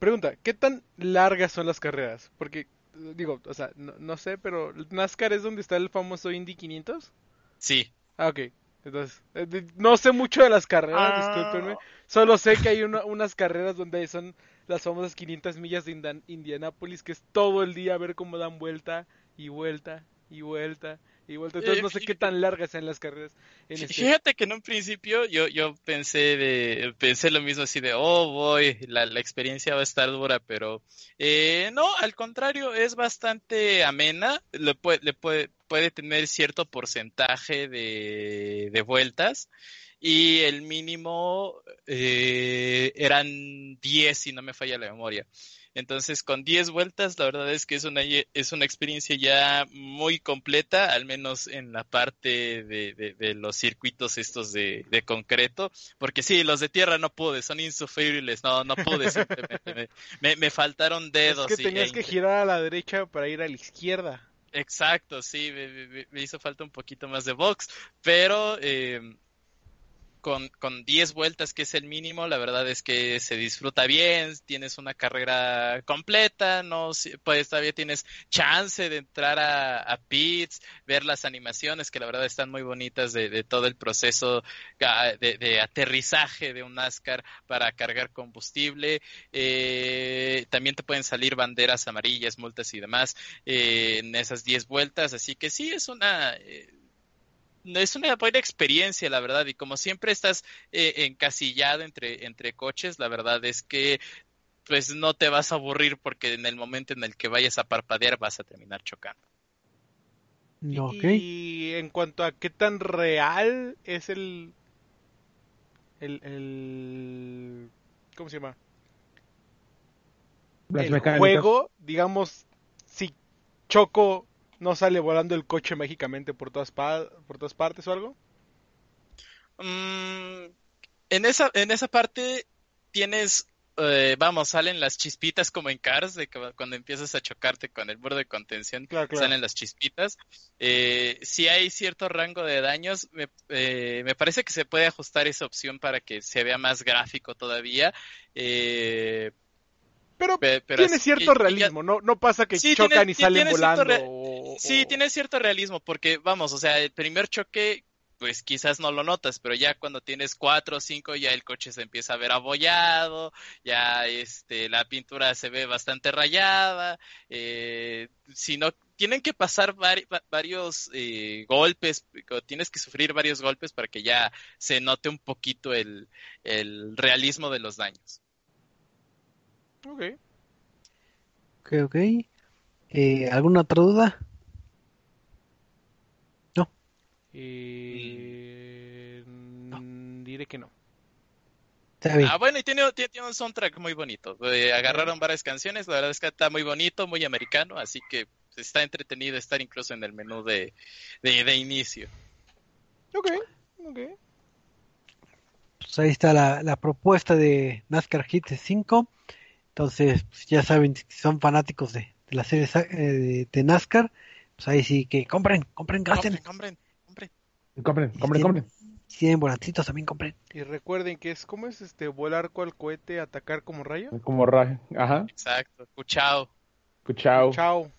Pregunta, ¿qué tan largas son las carreras? Porque digo, o sea, no, sé, pero NASCAR es donde está el famoso Indy 500. Sí. Ah, ok. Entonces, eh, no sé mucho de las carreras, ah. discúlpenme. Solo sé que hay unas carreras donde son las famosas 500 millas de Indianápolis, que es todo el día a ver cómo dan vuelta y vuelta y vuelta y vuelta. Entonces no sé qué tan largas sean las carreras. En este Fíjate que en un principio yo, yo pensé de pensé lo mismo así de, oh, voy, la, la experiencia va a estar dura, pero eh, no, al contrario, es bastante amena, le puede, le puede, puede tener cierto porcentaje de, de vueltas y el mínimo eh, eran 10 si no me falla la memoria. Entonces, con 10 vueltas, la verdad es que es una, es una experiencia ya muy completa, al menos en la parte de, de, los circuitos estos de, de, concreto, porque sí, los de tierra no pude, son insufribles, no, no pude, simplemente me, me, faltaron dedos. Es que tenías que girar a la derecha para ir a la izquierda. Exacto, sí, me, me hizo falta un poquito más de box, pero... Eh, con, con 10 vueltas, que es el mínimo, la verdad es que se disfruta bien, tienes una carrera completa, no pues todavía tienes chance de entrar a, a pits, ver las animaciones que la verdad están muy bonitas de, de todo el proceso ah, de, de, aterrizaje de un NASCAR para cargar combustible. Eh, también te pueden salir banderas amarillas, multas y demás eh, en esas 10 vueltas, así que sí es una... Eh, es una buena experiencia, la verdad, y como siempre estás eh, encasillado entre, entre coches, la verdad es que pues no te vas a aburrir porque en el momento en el que vayas a parpadear vas a terminar chocando. Y en cuanto a qué tan real es el, el, el ¿cómo se llama? el juego, digamos, si choco ¿No sale volando el coche mágicamente por todas, por todas partes o algo? Mm, en, esa, en esa parte tienes, eh, vamos, salen las chispitas como en Cars, de que cuando empiezas a chocarte con el borde de contención, salen las chispitas. Eh, si hay cierto rango de daños, me, eh, me, parece que se puede ajustar esa opción para que se vea más gráfico todavía. Eh, pero, tiene cierto realismo, no, no pasa que chocan y salen volando. Sí, tiene cierto realismo, porque vamos, o sea, el primer choque, pues quizás no lo notas, pero ya cuando tienes cuatro o cinco, ya el coche se empieza a ver abollado, ya este, la pintura se ve bastante rayada, eh, si no, tienen que pasar varios eh, golpes, tienes que sufrir varios golpes para que ya se note un poquito el, el realismo de los daños. Ok. Ok, ok. Eh, ¿Alguna otra duda? No. Eh, diré que no. Ah, bueno, y tiene, tiene, un soundtrack muy bonito. Eh, agarraron varias canciones, la verdad es que está muy bonito, muy americano, así que está entretenido estar incluso en el menú de, de, inicio. Ok, ok. Pues ahí está la, la propuesta de NASCAR Hits 5. Entonces, pues, ya saben, si son fanáticos de, la serie eh, de, NASCAR, pues ahí sí que compren, compren, gasten. Compren, compren, compren. Compren, compren, si tienen volantitos también compren. Y recuerden que es, ¿cómo es este? Volar cual cohete, atacar como rayo. Como rayo, ajá. Exacto, cuchao. Cuchao. Chao.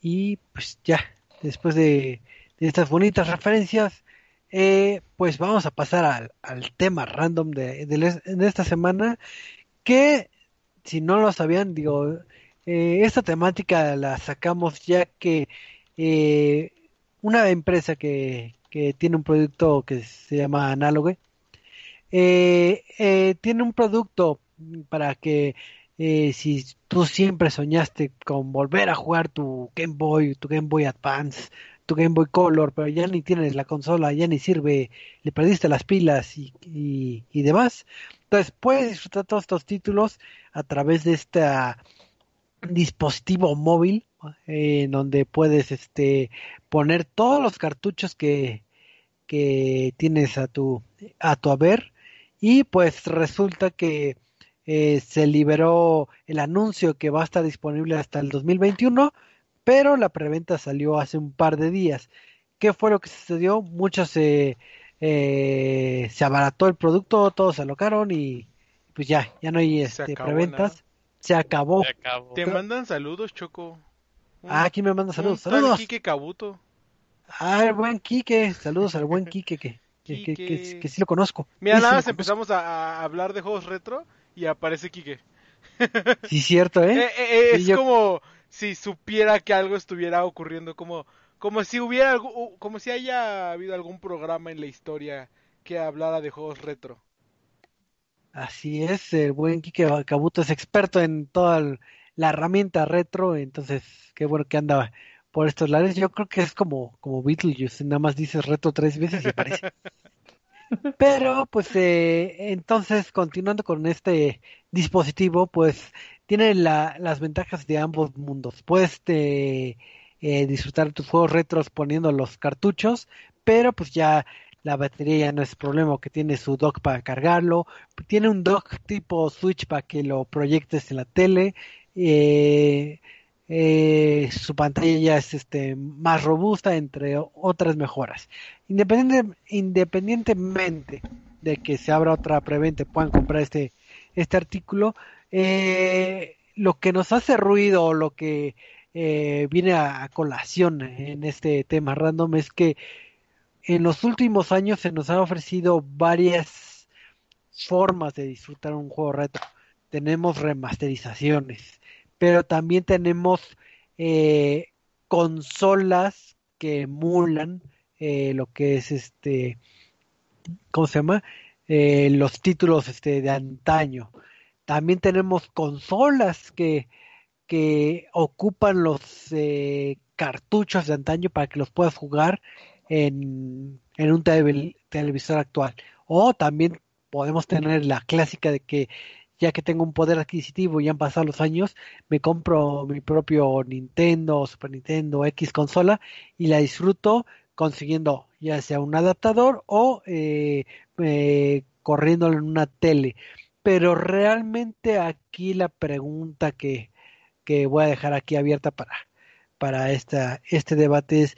Y pues ya, después de estas bonitas referencias, eh, pues vamos a pasar al, tema random de, esta semana, que si no lo sabían, digo, eh, esta temática la sacamos ya que eh, una empresa que, que, tiene un producto que se llama Análogue, tiene un producto para que si tú siempre soñaste con volver a jugar tu Game Boy, tu Game Boy Advance, tu Game Boy Color, pero ya ni tienes la consola, ya ni sirve, le perdiste las pilas y, y, demás. Entonces puedes disfrutar todos estos títulos a través de esta dispositivo móvil eh, en donde puedes este poner todos los cartuchos que, que tienes a tu a tu haber y pues resulta que eh, se liberó el anuncio que va a estar disponible hasta el 2021 pero la preventa salió hace un par de días ¿qué fue lo que sucedió? muchos se eh, se abarató el producto todos se alocaron y pues ya ya no hay este, preventas se acabó Se acabó. Te mandan saludos, Choco. Un- Ah, aquí me manda saludos. Saludos. Quique Cabuto. Ah, el buen Quique. Saludos al buen Quique que, que, que, que- Quique. que sí lo conozco. Mira, Sí, nada más empezamos a, a hablar de juegos retro y aparece Quique. Sí, cierto, Eh, ¿eh? eh, eh, Sí, es yo- como si supiera que algo estuviera ocurriendo, como, como si hubiera algo, como si haya habido algún programa en la historia que hablara de juegos retro. Así es, el buen Quique Cabuto es experto en toda el- la herramienta retro, entonces qué bueno que anda por estos lares. Yo creo que es como, como Beetlejuice, nada más dices retro tres veces y aparece. Pero, pues, eh, entonces, continuando con este dispositivo, pues, tiene la- las ventajas de ambos mundos. Puedes eh, eh, disfrutar tus juegos retros poniendo los cartuchos, pero pues ya la batería ya no es problema, que tiene su dock para cargarlo, tiene un dock tipo Switch para que lo proyectes en la tele, eh, eh, su pantalla ya es este más robusta, entre otras mejoras. Independiente, independientemente de que se abra otra preventa puedan comprar este, este artículo, eh, lo que nos hace ruido o lo que eh, viene a, colación en este tema random es que en los últimos años se nos han ofrecido varias formas de disfrutar un juego retro. Tenemos remasterizaciones, pero también tenemos eh, consolas que emulan eh, lo que es este, ¿cómo se llama? Eh, los títulos este, de antaño. También tenemos consolas que, que ocupan los eh, cartuchos de antaño para que los puedas jugar en, en un tele- televisor actual. O también podemos tener la clásica de que ya que tengo un poder adquisitivo y han pasado los años, me compro mi propio Nintendo, Super Nintendo, X consola y la disfruto consiguiendo ya sea un adaptador o eh, eh, corriéndolo en una tele. Pero realmente aquí la pregunta que, que voy a dejar aquí abierta para, para esta, este debate es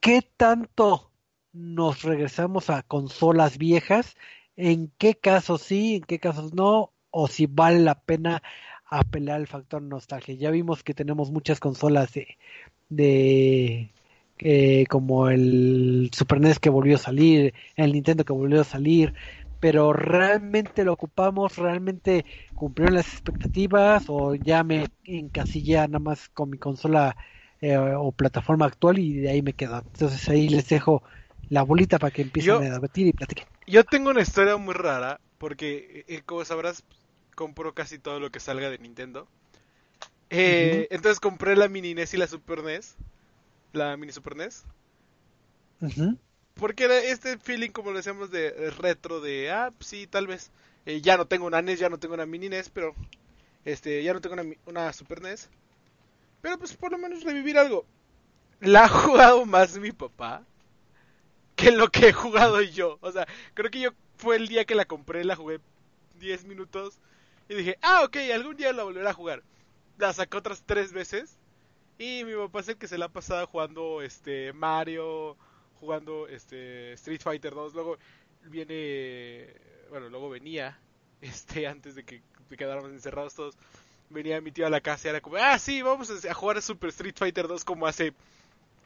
¿qué tanto nos regresamos a consolas viejas? ¿En qué casos sí, en qué casos no? O si vale la pena apelar al factor nostalgia. Ya vimos que tenemos muchas consolas de, de eh, como el Super NES que volvió a salir, el Nintendo que volvió a salir, pero realmente lo ocupamos, realmente cumplieron las expectativas o ya me encasillé nada más con mi consola eh, o plataforma actual y de ahí me quedo. Entonces ahí les dejo la bolita para que empiecen Yo- a debatir y platiquen. Yo tengo una historia muy rara, porque eh, como sabrás, compro casi todo lo que salga de Nintendo. Eh, Entonces compré la mini NES y la Super NES, la mini Super NES, Ujú. Porque era este feeling, como lo decíamos, de retro, de, ah, pues sí, tal vez. Eh, ya no tengo una NES, ya no tengo una mini NES, pero este, ya no tengo una, una Super NES. Pero pues por lo menos revivir algo. La ha jugado más mi papá que lo que he jugado yo. O sea, creo que yo fue el día que la compré, la jugué 10 minutos y dije, ah, ok, algún día la volveré a jugar. La sacó otras tres veces y mi papá es el que se la ha pasado jugando este Mario, jugando este Street Fighter 2. Luego viene, bueno, luego venía, este, antes de que quedáramos encerrados todos. Venía mi tío a la casa y era como, ah, sí, vamos a jugar a Super Street Fighter 2 como hace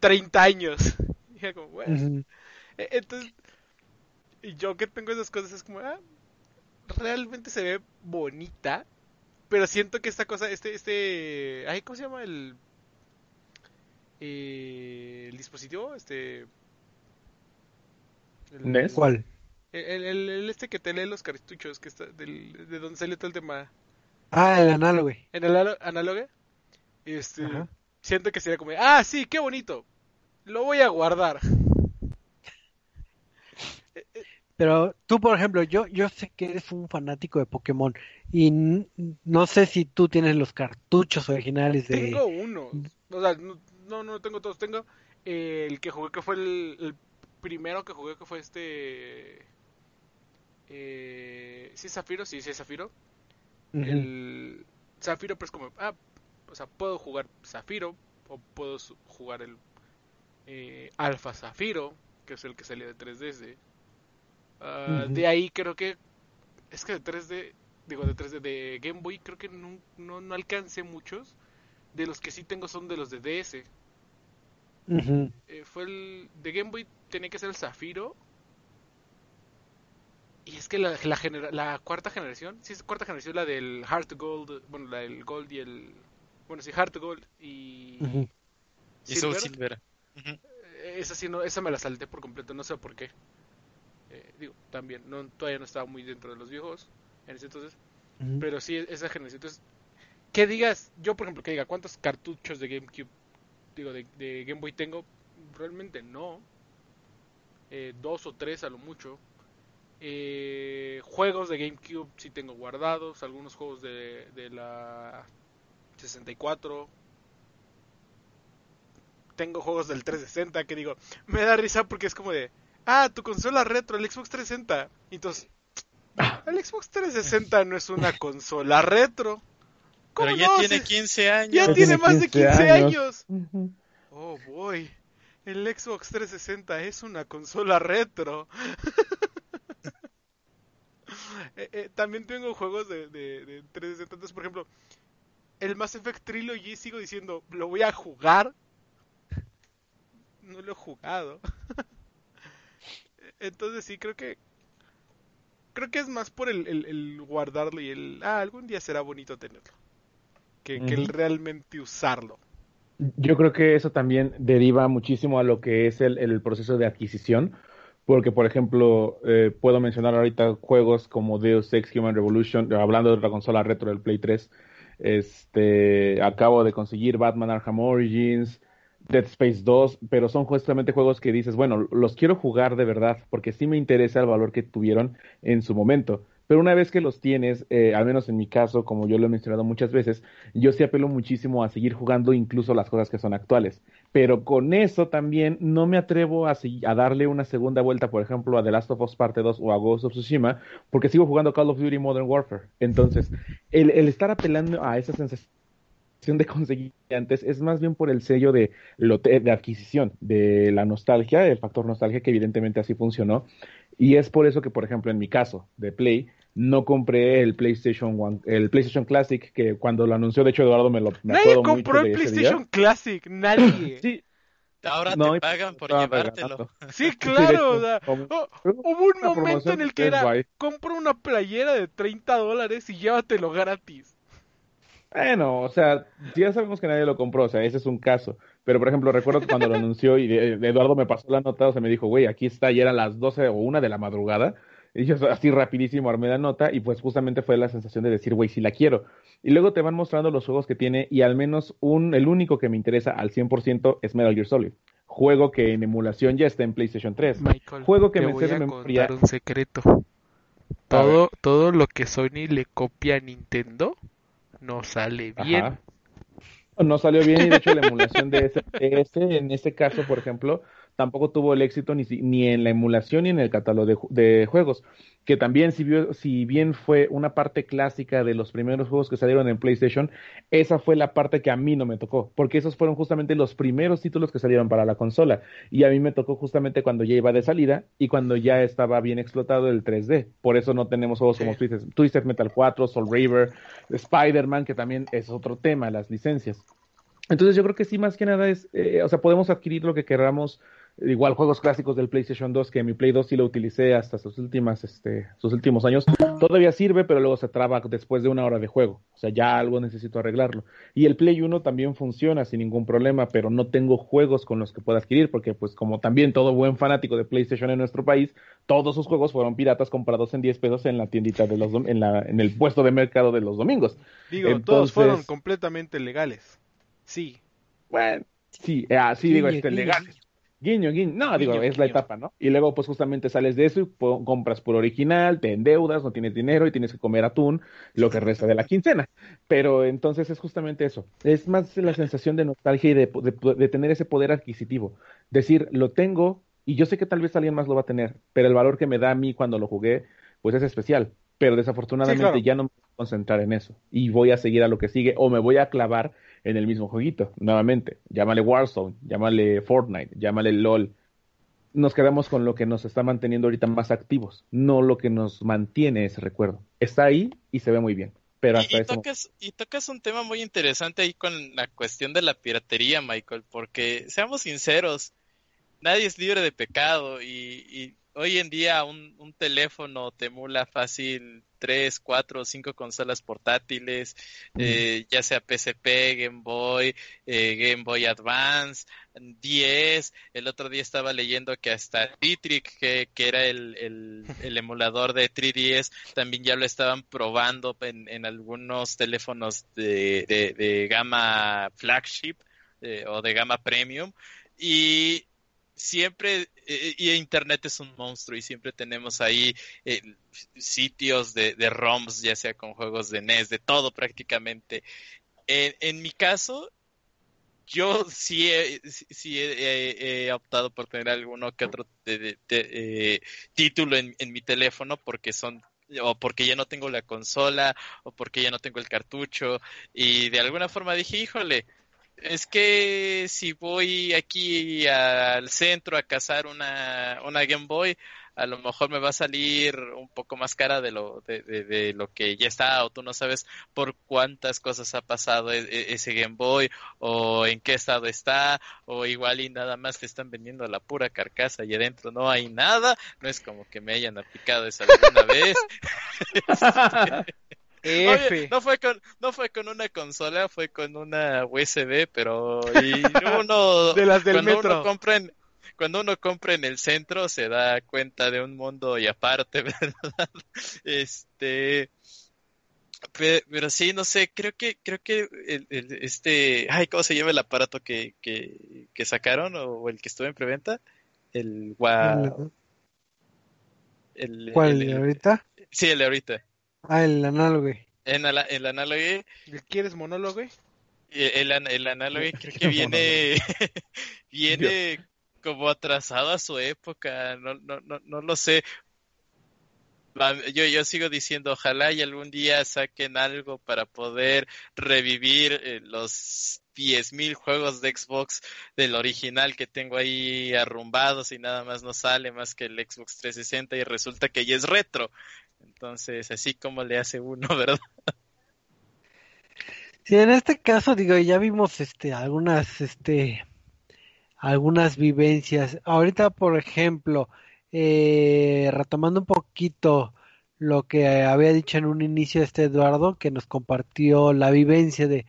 30 años. Y era como, bueno. E- Entonces, y yo que tengo esas cosas es como, ah, realmente se ve bonita, pero siento que esta cosa, este, este, ay, ¿cómo se llama el, eh, el dispositivo? Este, el- ¿NES? ¿Cuál? El, el- el este que te lee los cartuchos, que está, del, de donde salió todo el tema, Ah, el análogo. en el análogo, este, Ajá. siento que sería como, ah, sí, qué bonito, lo voy a guardar. Pero tú, por ejemplo, yo, yo sé que eres un fanático de Pokémon y no sé si tú tienes los cartuchos originales de... Tengo uno. O sea, no, no, no tengo todos. Tengo eh, el que jugué, que fue el, el primero que jugué, que fue este... Eh, ¿Sí es Zafiro? Sí, sí es Zafiro. El Zafiro, pero es como... Ah, o sea, puedo jugar Zafiro o puedo jugar el eh, Alpha Zafiro, que es el que salía de 3DS. Ah, Ujú. De ahí creo que... Es que de 3D... Digo, de 3D de Game Boy creo que no, no, no alcancé muchos. De los que sí tengo son de los de DS. Eh, fue el de Game Boy tenía que ser el Zafiro. Y es que la, la, genera- la cuarta generación, sí es cuarta generación, la del Heart Gold, bueno, la del Gold y el... Bueno, sí, Heart Gold y... Soul Silver. Eh, Esa sí, no, esa me la salté por completo, no sé por qué. Eh, digo, también, no, todavía no estaba muy dentro de los viejos en ese entonces. Pero sí, esa generación. Entonces, que digas, yo por ejemplo, que diga, ¿cuántos cartuchos de GameCube, digo, de, de Game Boy tengo? Realmente no. Eh, dos o tres a lo mucho. Eh, juegos de GameCube sí tengo guardados. Algunos juegos de, de la 64. Tengo juegos del 360 que digo, me da risa porque es como de, ah, tu consola retro, el Xbox 360. Y entonces, el Xbox 360 no es una consola retro. ¿Cómo Pero ya no? tiene Si- 15 años. ya tiene más de 15 15 años. Oh boy, el Xbox 360 es una consola retro. Eh, eh, también tengo juegos de, de, de 360. Entonces, por ejemplo, el Mass Effect Trilogy sigo diciendo, lo voy a jugar. No lo he jugado. Entonces sí, creo que... Creo que es más por el, el- el guardarlo y el... Ah, algún día será bonito tenerlo. Que, que el realmente usarlo. Yo creo que eso también deriva muchísimo a lo que es el, el proceso de adquisición, porque por ejemplo, eh, puedo mencionar ahorita juegos como Deus Ex Human Revolution, hablando de otra consola retro del Play 3, este, acabo de conseguir Batman Arkham Origins, Dead Space 2, pero son justamente juegos que dices, bueno, los quiero jugar de verdad, porque sí me interesa el valor que tuvieron en su momento. Pero una vez que los tienes, eh, al menos en mi caso, como yo lo he mencionado muchas veces, yo sí apelo muchísimo a seguir jugando incluso las cosas que son actuales. Pero con eso también no me atrevo a, a darle una segunda vuelta, por ejemplo, a The Last of Us Parte 2 o a Ghost of Tsushima, porque sigo jugando Call of Duty Modern Warfare. Entonces, el, el estar apelando a esa sensación de conseguir antes es más bien por el sello de, de adquisición, de la nostalgia, el factor nostalgia que evidentemente así funcionó. Y es por eso que, por ejemplo, en mi caso de Play, no compré el PlayStation One, el PlayStation Classic, que cuando lo anunció, de hecho, Eduardo me lo me Nadie acuerdo compró mucho el. PlayStation Classic, nadie. Sí, Ahora no, te pagan por llevártelo. Sí, claro, o hecho, sea, como- oh, hubo un momento en el que era, compra una playera de 30 dólares y llévatelo gratis. Bueno, o sea, ya sabemos que nadie lo compró, o sea, ese es un caso. Pero, por ejemplo, recuerdo que cuando lo anunció y de- de Eduardo me pasó la nota, o sea, me dijo, güey, aquí está, y eran las 12 o una de la madrugada. Y yo así rapidísimo armé la nota y pues justamente fue la sensación de decir, güey, sí la quiero. Y luego te van mostrando los juegos que tiene y al menos un, el único que me interesa al 100% es Metal Gear Solid. Juego que en emulación ya está en PlayStation 3. Michael, Juego que te me voy a memoria. contar un secreto. Todo, todo lo que Sony le copia a Nintendo no sale bien. Ajá. No salió bien y de hecho la emulación de ese, de ese, en ese caso, por ejemplo, tampoco tuvo el éxito ni, ni en la emulación ni en el catálogo de, ju- de juegos, que también si, vio- si bien fue una parte clásica de los primeros juegos que salieron en PlayStation, esa fue la parte que a mí no me tocó, porque esos fueron justamente los primeros títulos que salieron para la consola y a mí me tocó justamente cuando ya iba de salida y cuando ya estaba bien explotado el 3D, por eso no tenemos juegos Sí. como Twisted, Twisted Metal 4, Soul River, Spider-Man, que también es otro tema, las licencias. Entonces yo creo que sí, más que nada es, eh, o sea, podemos adquirir lo que queramos, igual juegos clásicos del PlayStation 2, que mi Play 2 sí lo utilicé hasta sus últimas, este, sus últimos años, todavía sirve, pero luego se traba después de una hora de juego, o sea, ya algo necesito arreglarlo. Y el Play 1 también funciona sin ningún problema, pero no tengo juegos con los que pueda adquirir, porque pues como también todo buen fanático de PlayStation en nuestro país, todos sus juegos fueron piratas comprados en 10 pesos en la tiendita de los, en la, en el puesto de mercado de los domingos. Digo, todos fueron completamente legales. Sí. Bueno, sí, eh, ah, sí digo, este, legales. Guiño. Guiño, guiño. No, digo, Guiño, es la etapa, ¿no? Y luego, pues justamente sales de eso y compras por original, te endeudas, no tienes dinero y tienes que comer atún lo que resta de la quincena. Pero entonces es justamente eso. Es más la sensación de nostalgia y de, de- de tener ese poder adquisitivo. Decir, lo tengo y yo sé que tal vez alguien más lo va a tener, pero el valor que me da a mí cuando lo jugué, pues es especial. Pero desafortunadamente Sí, claro. ya no me voy a concentrar en eso y voy a seguir a lo que sigue o me voy a clavar en el mismo jueguito, nuevamente. Llámale Warzone, llámale Fortnite, llámale LOL. Nos quedamos con lo que nos está manteniendo ahorita más activos, no lo que nos mantiene ese recuerdo. Está ahí y se ve muy bien, pero Y, hasta y eso. tocas, y tocas un tema muy interesante ahí con la cuestión de la piratería, Michael, porque seamos sinceros, nadie es libre de pecado y, y hoy en día un, un teléfono te emula fácil tres, cuatro o cinco consolas portátiles, eh, ya sea PSP, Game Boy, eh, Game Boy Advance, 10. El otro día estaba leyendo que hasta Citric, que, que era el, el, el emulador de 3DS, también ya lo estaban probando en, en algunos teléfonos de, de, de gama flagship eh, o de gama premium. Y siempre, eh, y Internet es un monstruo y siempre tenemos ahí eh, sitios de, de ROMs, ya sea con juegos de NES, de todo prácticamente. En, mi caso, yo sí he, sí he, optado por tener alguno que otro de- de- de, eh, título en, en mi teléfono porque son o porque ya no tengo la consola o porque ya no tengo el cartucho y de alguna forma dije, híjole, es que si voy aquí al centro a cazar una, una Game Boy, a lo mejor me va a salir un poco más cara de lo, de, de- de lo que ya está, o tú no sabes por cuántas cosas ha pasado e- e- ese Game Boy, o en qué estado está, o igual y nada más te están vendiendo la pura carcasa y adentro no hay nada, no es como que me hayan aplicado eso alguna vez. Oye, no fue con no fue con una consola, fue con una USB, pero y uno De las del cuando metro. uno compra en cuando uno compra en el centro se da cuenta de un mundo y aparte, ¿verdad? Este pe- pero, sí, no sé, creo que creo que el, el- este, ay, ¿cómo se llama el aparato que, que, que sacaron o el que estuvo en preventa? El el, ¿Cuál? el- ¿El de el- ahorita? sí, el de ahorita. Ah, el análogo. En ala- el análogo ¿Quieres monólogo? güey? El, el análogo creo que viene, viene como atrasado a su época, no, no, no, no lo sé. Yo, yo sigo diciendo, ojalá y algún día saquen algo para poder revivir eh, los 10.000 juegos de Xbox del original que tengo ahí arrumbados y nada más no sale más que el Xbox 360 y resulta que ya es retro. Entonces, así como le hace uno, ¿verdad? Sí, en este caso, digo, ya vimos este algunas este algunas vivencias. Ahorita, por ejemplo, eh, retomando un poquito lo que había dicho en un inicio este Eduardo, que nos compartió la vivencia de,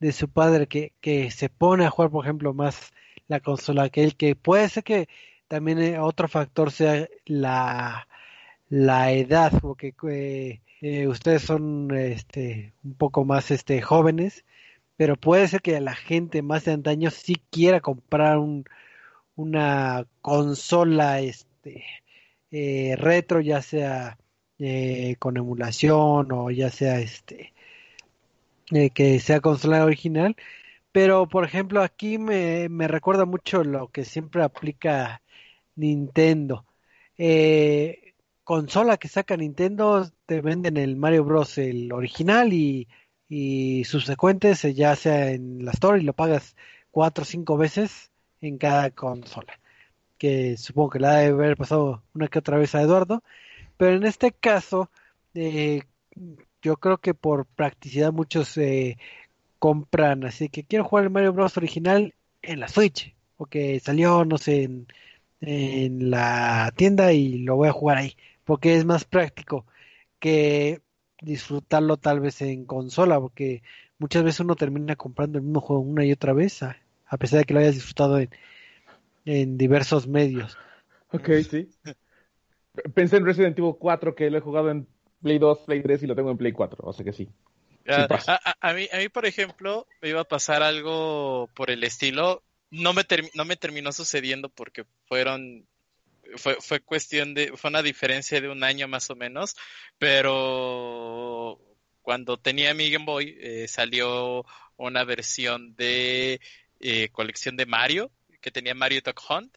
de su padre que, que se pone a jugar, por ejemplo, más la consola que él, que puede ser que también eh, otro factor sea la, la edad, porque eh, eh, ustedes son este un poco más este jóvenes, pero puede ser que la gente más de antaño sí quiera comprar un, una consola este eh, retro, ya sea con emulación o ya sea este que sea consola original. Pero por ejemplo aquí me, me recuerda mucho lo que siempre aplica Nintendo. Consola que saca Nintendo te venden el Mario Bros. el original y, y subsecuentes eh, ya sea en la store y lo pagas cuatro o cinco veces en cada consola. Que supongo que la debe haber pasado una que otra vez a Eduardo. Pero en este caso, eh, yo creo que por practicidad muchos eh, compran, así que quiero jugar el Mario Bros. original en la Switch, porque salió, no sé, en, en la tienda y lo voy a jugar ahí, porque es más práctico que disfrutarlo tal vez en consola, porque muchas veces uno termina comprando el mismo juego una y otra vez, a, a pesar de que lo hayas disfrutado en, en diversos medios. Ok, sí. Pensé en Resident Evil 4 que lo he jugado en Play 2, Play 3 y lo tengo en Play 4, o sea que sí. A, pasa. a- a- a mí, a mí, por ejemplo, me iba a pasar algo por el estilo. no me, no me terminó sucediendo porque fueron fue, fue cuestión de, fue una diferencia de un año más o menos, pero cuando tenía mi Game Boy eh, salió una versión de eh, colección de Mario, que tenía Mario Duck Hunt,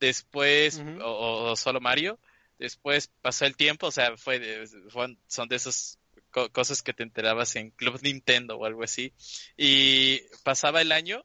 después, o, solo Mario, después pasó el tiempo, o sea, fue, son de esas cosas que te enterabas en Club Nintendo o algo así, y pasaba el año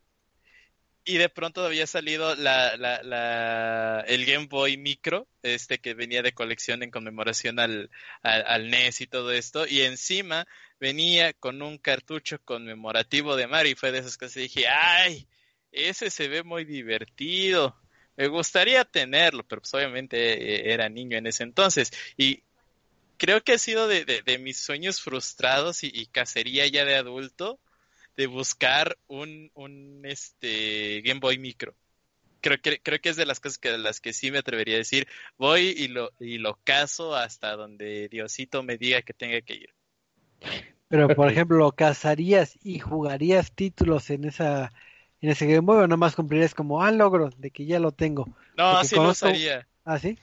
y de pronto había salido la, la, la, el Game Boy Micro, este que venía de colección en conmemoración al, al, NES y todo esto, y encima venía con un cartucho conmemorativo de Mario, y fue de esas cosas que dije, ¡ay! Ese se ve muy divertido. Me gustaría tenerlo, pero pues obviamente era niño en ese entonces. Y creo que ha sido de, de, mis sueños frustrados y, y cacería ya de adulto de buscar un, un este Game Boy Micro. Creo que, creo que es de las cosas que las que sí me atrevería a decir, voy y lo, y lo caso hasta donde Diosito me diga que tenga que ir. Pero por ejemplo, ¿lo cazarías y jugarías títulos en esa en ese Game Boy o nomás cumplirías como ah logro de que ya lo tengo? No, sí lo usaría. ¿Ah, sí?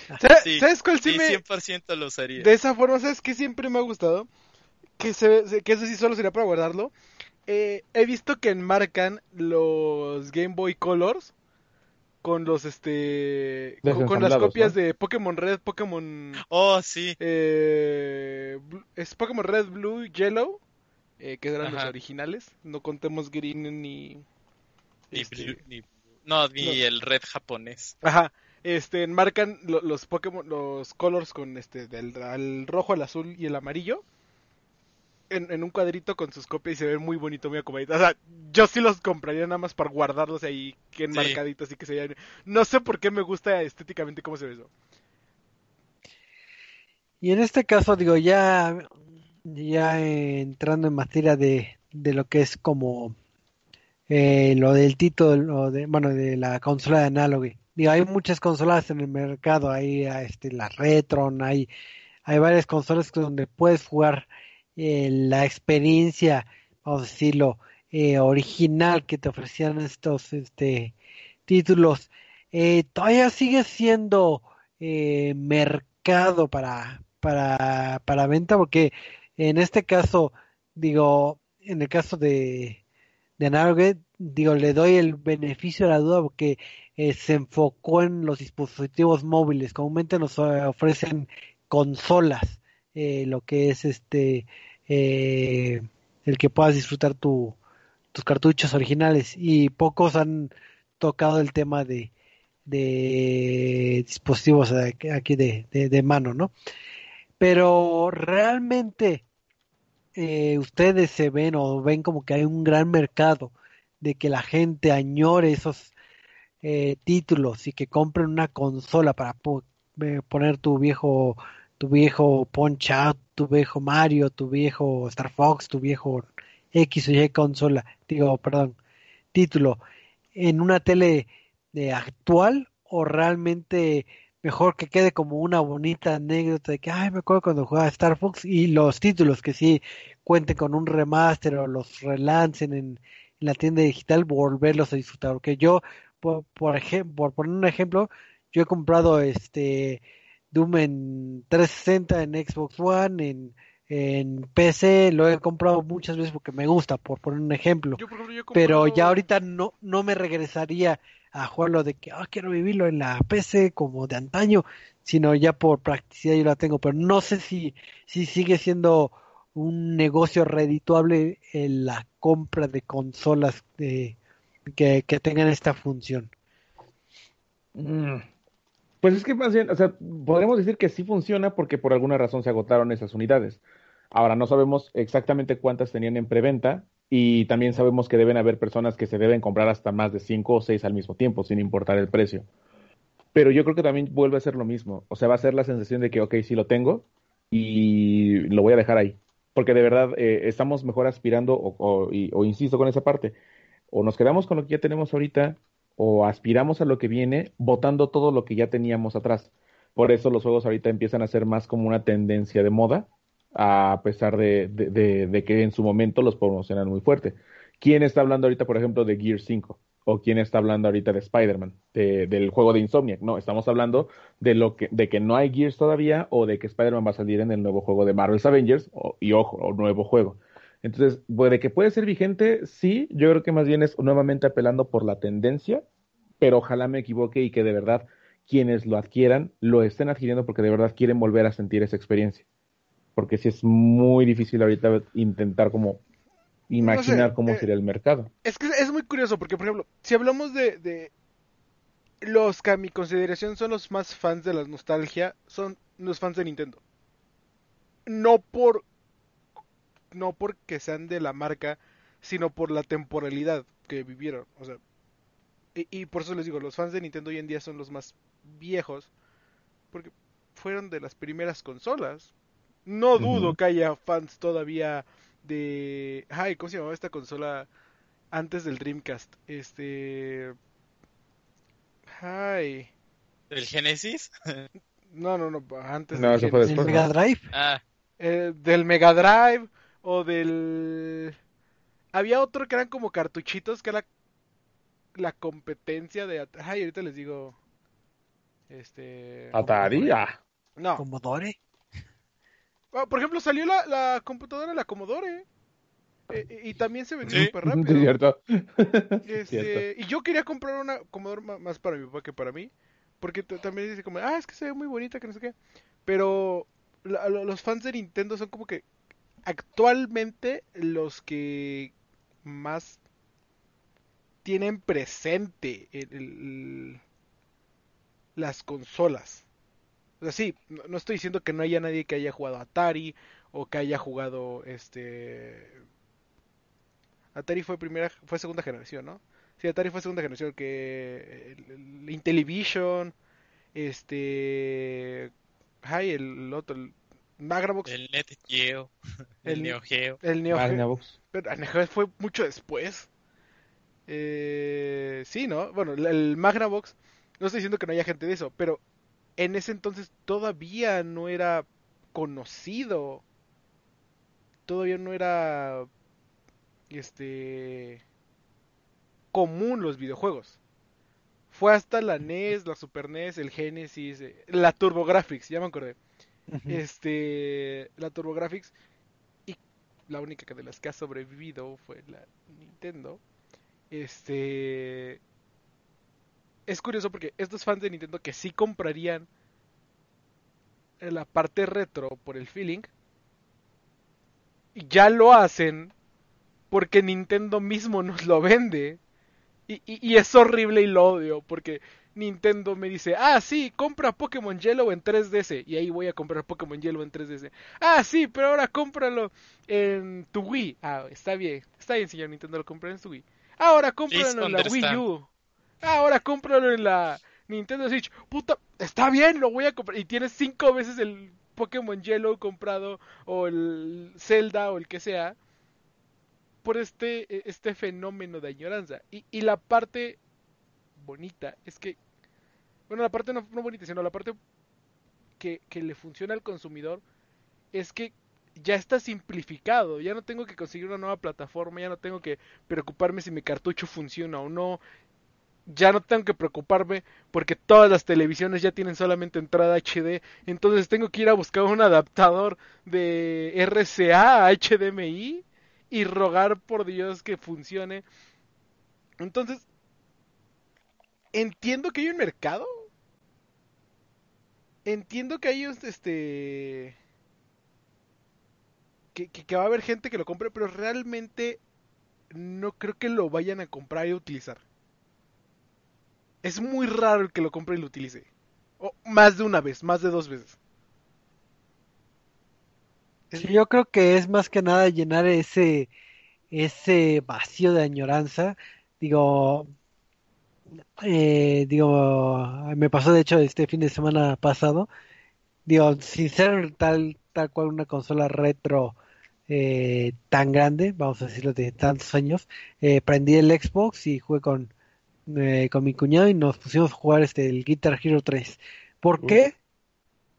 ¿Sabes cuál sí, me... 100% lo usaría. De esa forma, ¿sabes qué siempre me ha gustado? Que, se, que eso sí solo sería para guardarlo eh, he visto que enmarcan los Game Boy Colors con los este con, las copias de Pokémon Red, Pokémon Oh, sí. Eh, es Pokémon Red, Blue, Yellow, eh, que eran los originales, no contemos Green ni este, no, ni el Red japonés. Ajá. Este enmarcan los Pokémon los colors con este del rojo, el azul y el amarillo en, un cuadrito con sus copias y se ve muy bonito, muy acomodado. O sea, yo sí los compraría nada más para guardarlos ahí, que enmarcaditos y que se vean. No sé por qué me gusta estéticamente cómo se ve eso. Y en este caso, digo, ya, ya entrando en materia de, de lo que es como eh, lo del título, de, bueno, de la consola de Analog. Digo, hay muchas consolas en el mercado, hay este, la Retron, hay, hay varias consolas donde puedes jugar eh, la experiencia, vamos a decirlo, eh, original que te ofrecían estos este, títulos, eh, todavía sigue siendo mercado para, para, para venta, porque en este caso, digo, en el caso de, de digo, le doy el beneficio de la duda porque se enfocó en los dispositivos móviles. Comúnmente nos ofrecen consolas eh, lo que es este eh, el que puedas disfrutar tu, tus cartuchos originales y pocos han tocado el tema de, dispositivos aquí de, de, mano, ¿no? Pero realmente eh, ustedes se ven o ven como que hay un gran mercado de que la gente añore esos títulos y que compren una consola para poner tu viejo tu viejo Punch tu viejo Mario, tu viejo Star Fox, tu viejo X o Y consola, digo, perdón, título, en una tele de actual o realmente mejor que quede como una bonita anécdota de que, ay, me acuerdo cuando jugaba Star Fox y los títulos que sí cuenten con un remaster o los relancen en, la tienda digital, volverlos a disfrutar. Porque yo, por, por ejemplo, por poner un ejemplo, yo he comprado este Doom en 360, en Xbox One, en, en PC, lo he comprado muchas veces porque me gusta, por poner un ejemplo. Pero ya ahorita no, no me regresaría a jugarlo de que ah, quiero vivirlo en la PC como de antaño, sino ya por practicidad yo la tengo. Pero no sé si, si sigue siendo un negocio redituable en la compra de consolas de, que, que tengan esta función. Mm, pues es que más bien, o sea, podríamos decir que sí funciona porque por alguna razón se agotaron esas unidades. Ahora no sabemos exactamente cuántas tenían en preventa y también sabemos que deben haber personas que se deben comprar hasta más de cinco o seis al mismo tiempo, sin importar el precio. Pero yo creo que también vuelve a ser lo mismo. O sea, va a ser la sensación de que, ok, sí lo tengo y lo voy a dejar ahí. Porque de verdad eh, estamos mejor aspirando, o insisto con esa parte, o nos quedamos con lo que ya tenemos ahorita o aspiramos a lo que viene votando todo lo que ya teníamos atrás. Por eso los juegos ahorita empiezan a ser más como una tendencia de moda, a pesar de, de, que en su momento los promocionan muy fuerte. ¿Quién está hablando ahorita, por ejemplo, de Gear 5? o quién está hablando ahorita de Spider-Man, de- del juego de Insomniac. No, estamos hablando de lo que, de que no hay Gears todavía o de que Spider-Man va a salir en el nuevo juego de Marvel's Avengers y ojo, o nuevo juego. Entonces, puede que puede ser vigente, sí, yo creo que más bien es nuevamente apelando por la tendencia, pero ojalá me equivoque y que de verdad quienes lo adquieran lo estén adquiriendo porque de verdad quieren volver a sentir esa experiencia. Porque sí es muy difícil ahorita intentar como imaginar sé, cómo eh, sería el mercado. Es que es muy curioso porque, por ejemplo, si hablamos de, de los que a mi consideración son los más fans de la nostalgia, son los fans de Nintendo. No por no porque sean de la marca, sino por la temporalidad que vivieron. O sea, y, y por eso les digo, los fans de Nintendo hoy en día son los más viejos, porque fueron de las primeras consolas. No dudo que haya fans todavía de... Ay, ¿cómo se llamaba esta consola antes del Dreamcast? Este... Ay... ¿El Genesis? No, no, no, antes No, del eso fue Genesis. ¿El después, Mega Drive? Ah, Eh, del Mega Drive o del... Había otro que eran como cartuchitos que era la competencia de... Ay, ahorita les digo... Este... Atari, ah, No. ¿Commodore? Ah, por ejemplo, salió la, la computadora, la Commodore. eh, y también se vendió súper sí, rápido. cierto. Este, Cierto. y yo quería comprar una Commodore más para mi papá que para mí. Porque también dice como, ah, es que se ve muy bonita, que no sé qué. Pero la- los fans de Nintendo son como que actualmente los que más tienen presente las consolas. O sea, sí, no, estoy diciendo que no haya nadie que haya jugado Atari o que haya jugado este Atari fue primera fue segunda generación, ¿no? Sí, Atari fue segunda generación que el, el Intellivision este ay, el otro Magnavox, el, el Net Geo, el, El- Neo Geo. Neo Geo, Magnavox. pero el Neo Geo fue mucho después. Eh, sí, ¿no? Bueno, el- el Magnavox, no estoy diciendo que no haya gente de eso, pero en ese entonces todavía no era conocido. Todavía no era este común los videojuegos. Fue hasta la NES, la Super NES, el Genesis, eh, la TurboGrafx, ya me acordé. Este, la TurboGrafx y la única de las que ha sobrevivido fue la Nintendo. Este es curioso porque estos fans de Nintendo que sí comprarían la parte retro por el feeling ya lo hacen porque Nintendo mismo nos lo vende. Y, y- y es horrible y lo odio porque Nintendo me dice, ah, sí, compra Pokémon Yellow en 3DS. Y ahí voy a comprar Pokémon Yellow en 3DS. Ah, sí, pero ahora cómpralo en tu Wii. Ah, está bien, está bien, señor Nintendo, lo compré en tu Wii. Ahora cómpralo en la Wii. U. Ah, ahora cómpralo en la Nintendo Switch. Puta, está bien, lo voy a comprar. Y tienes cinco veces el Pokémon Yellow comprado o el Zelda o el que sea por este, este fenómeno de añoranza. Y, y la parte bonita es que, bueno, la parte no, no bonita, sino la parte que, que le funciona al consumidor es que ya está simplificado, ya no tengo que conseguir una nueva plataforma, ya no tengo que preocuparme si mi cartucho funciona o no, ya no tengo que preocuparme porque todas las televisiones ya tienen solamente entrada HD, entonces tengo que ir a buscar un adaptador de RCA a HDMI y rogar por Dios que funcione. Entonces, entiendo que hay un mercado. Entiendo que hay este que, que, va a haber gente que lo compre, pero realmente no creo que lo vayan a comprar y utilizar. Es muy raro el que lo compre y lo utilice. O más de una vez, más de dos veces. Yo creo que es más que nada llenar ese, ese vacío de añoranza. Digo, eh, digo, me pasó de hecho este fin de semana pasado. Digo, sin ser tal, tal cual una consola retro eh, tan grande, vamos a decirlo de tantos años, eh, prendí el Xbox y jugué con, eh, con mi cuñado y nos pusimos a jugar este el Guitar Hero 3. ¿Por qué?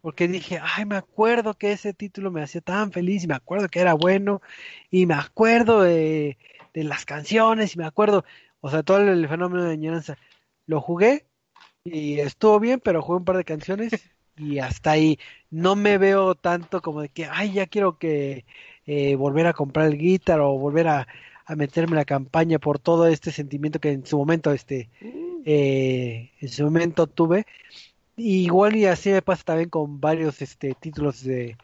Porque dije, ay, me acuerdo que ese título me hacía tan feliz y me acuerdo que era bueno y me acuerdo de, de las canciones y me acuerdo, O sea, todo el fenómeno de añoranza. Lo jugué y estuvo bien, pero jugué un par de canciones y hasta ahí. No me veo tanto como de que, ay, ya quiero que eh, volver a comprar el guitar o volver a, a meterme en la campaña por todo este sentimiento que en su momento, este, eh, en su momento tuve. igual y así me pasa también con varios este títulos de,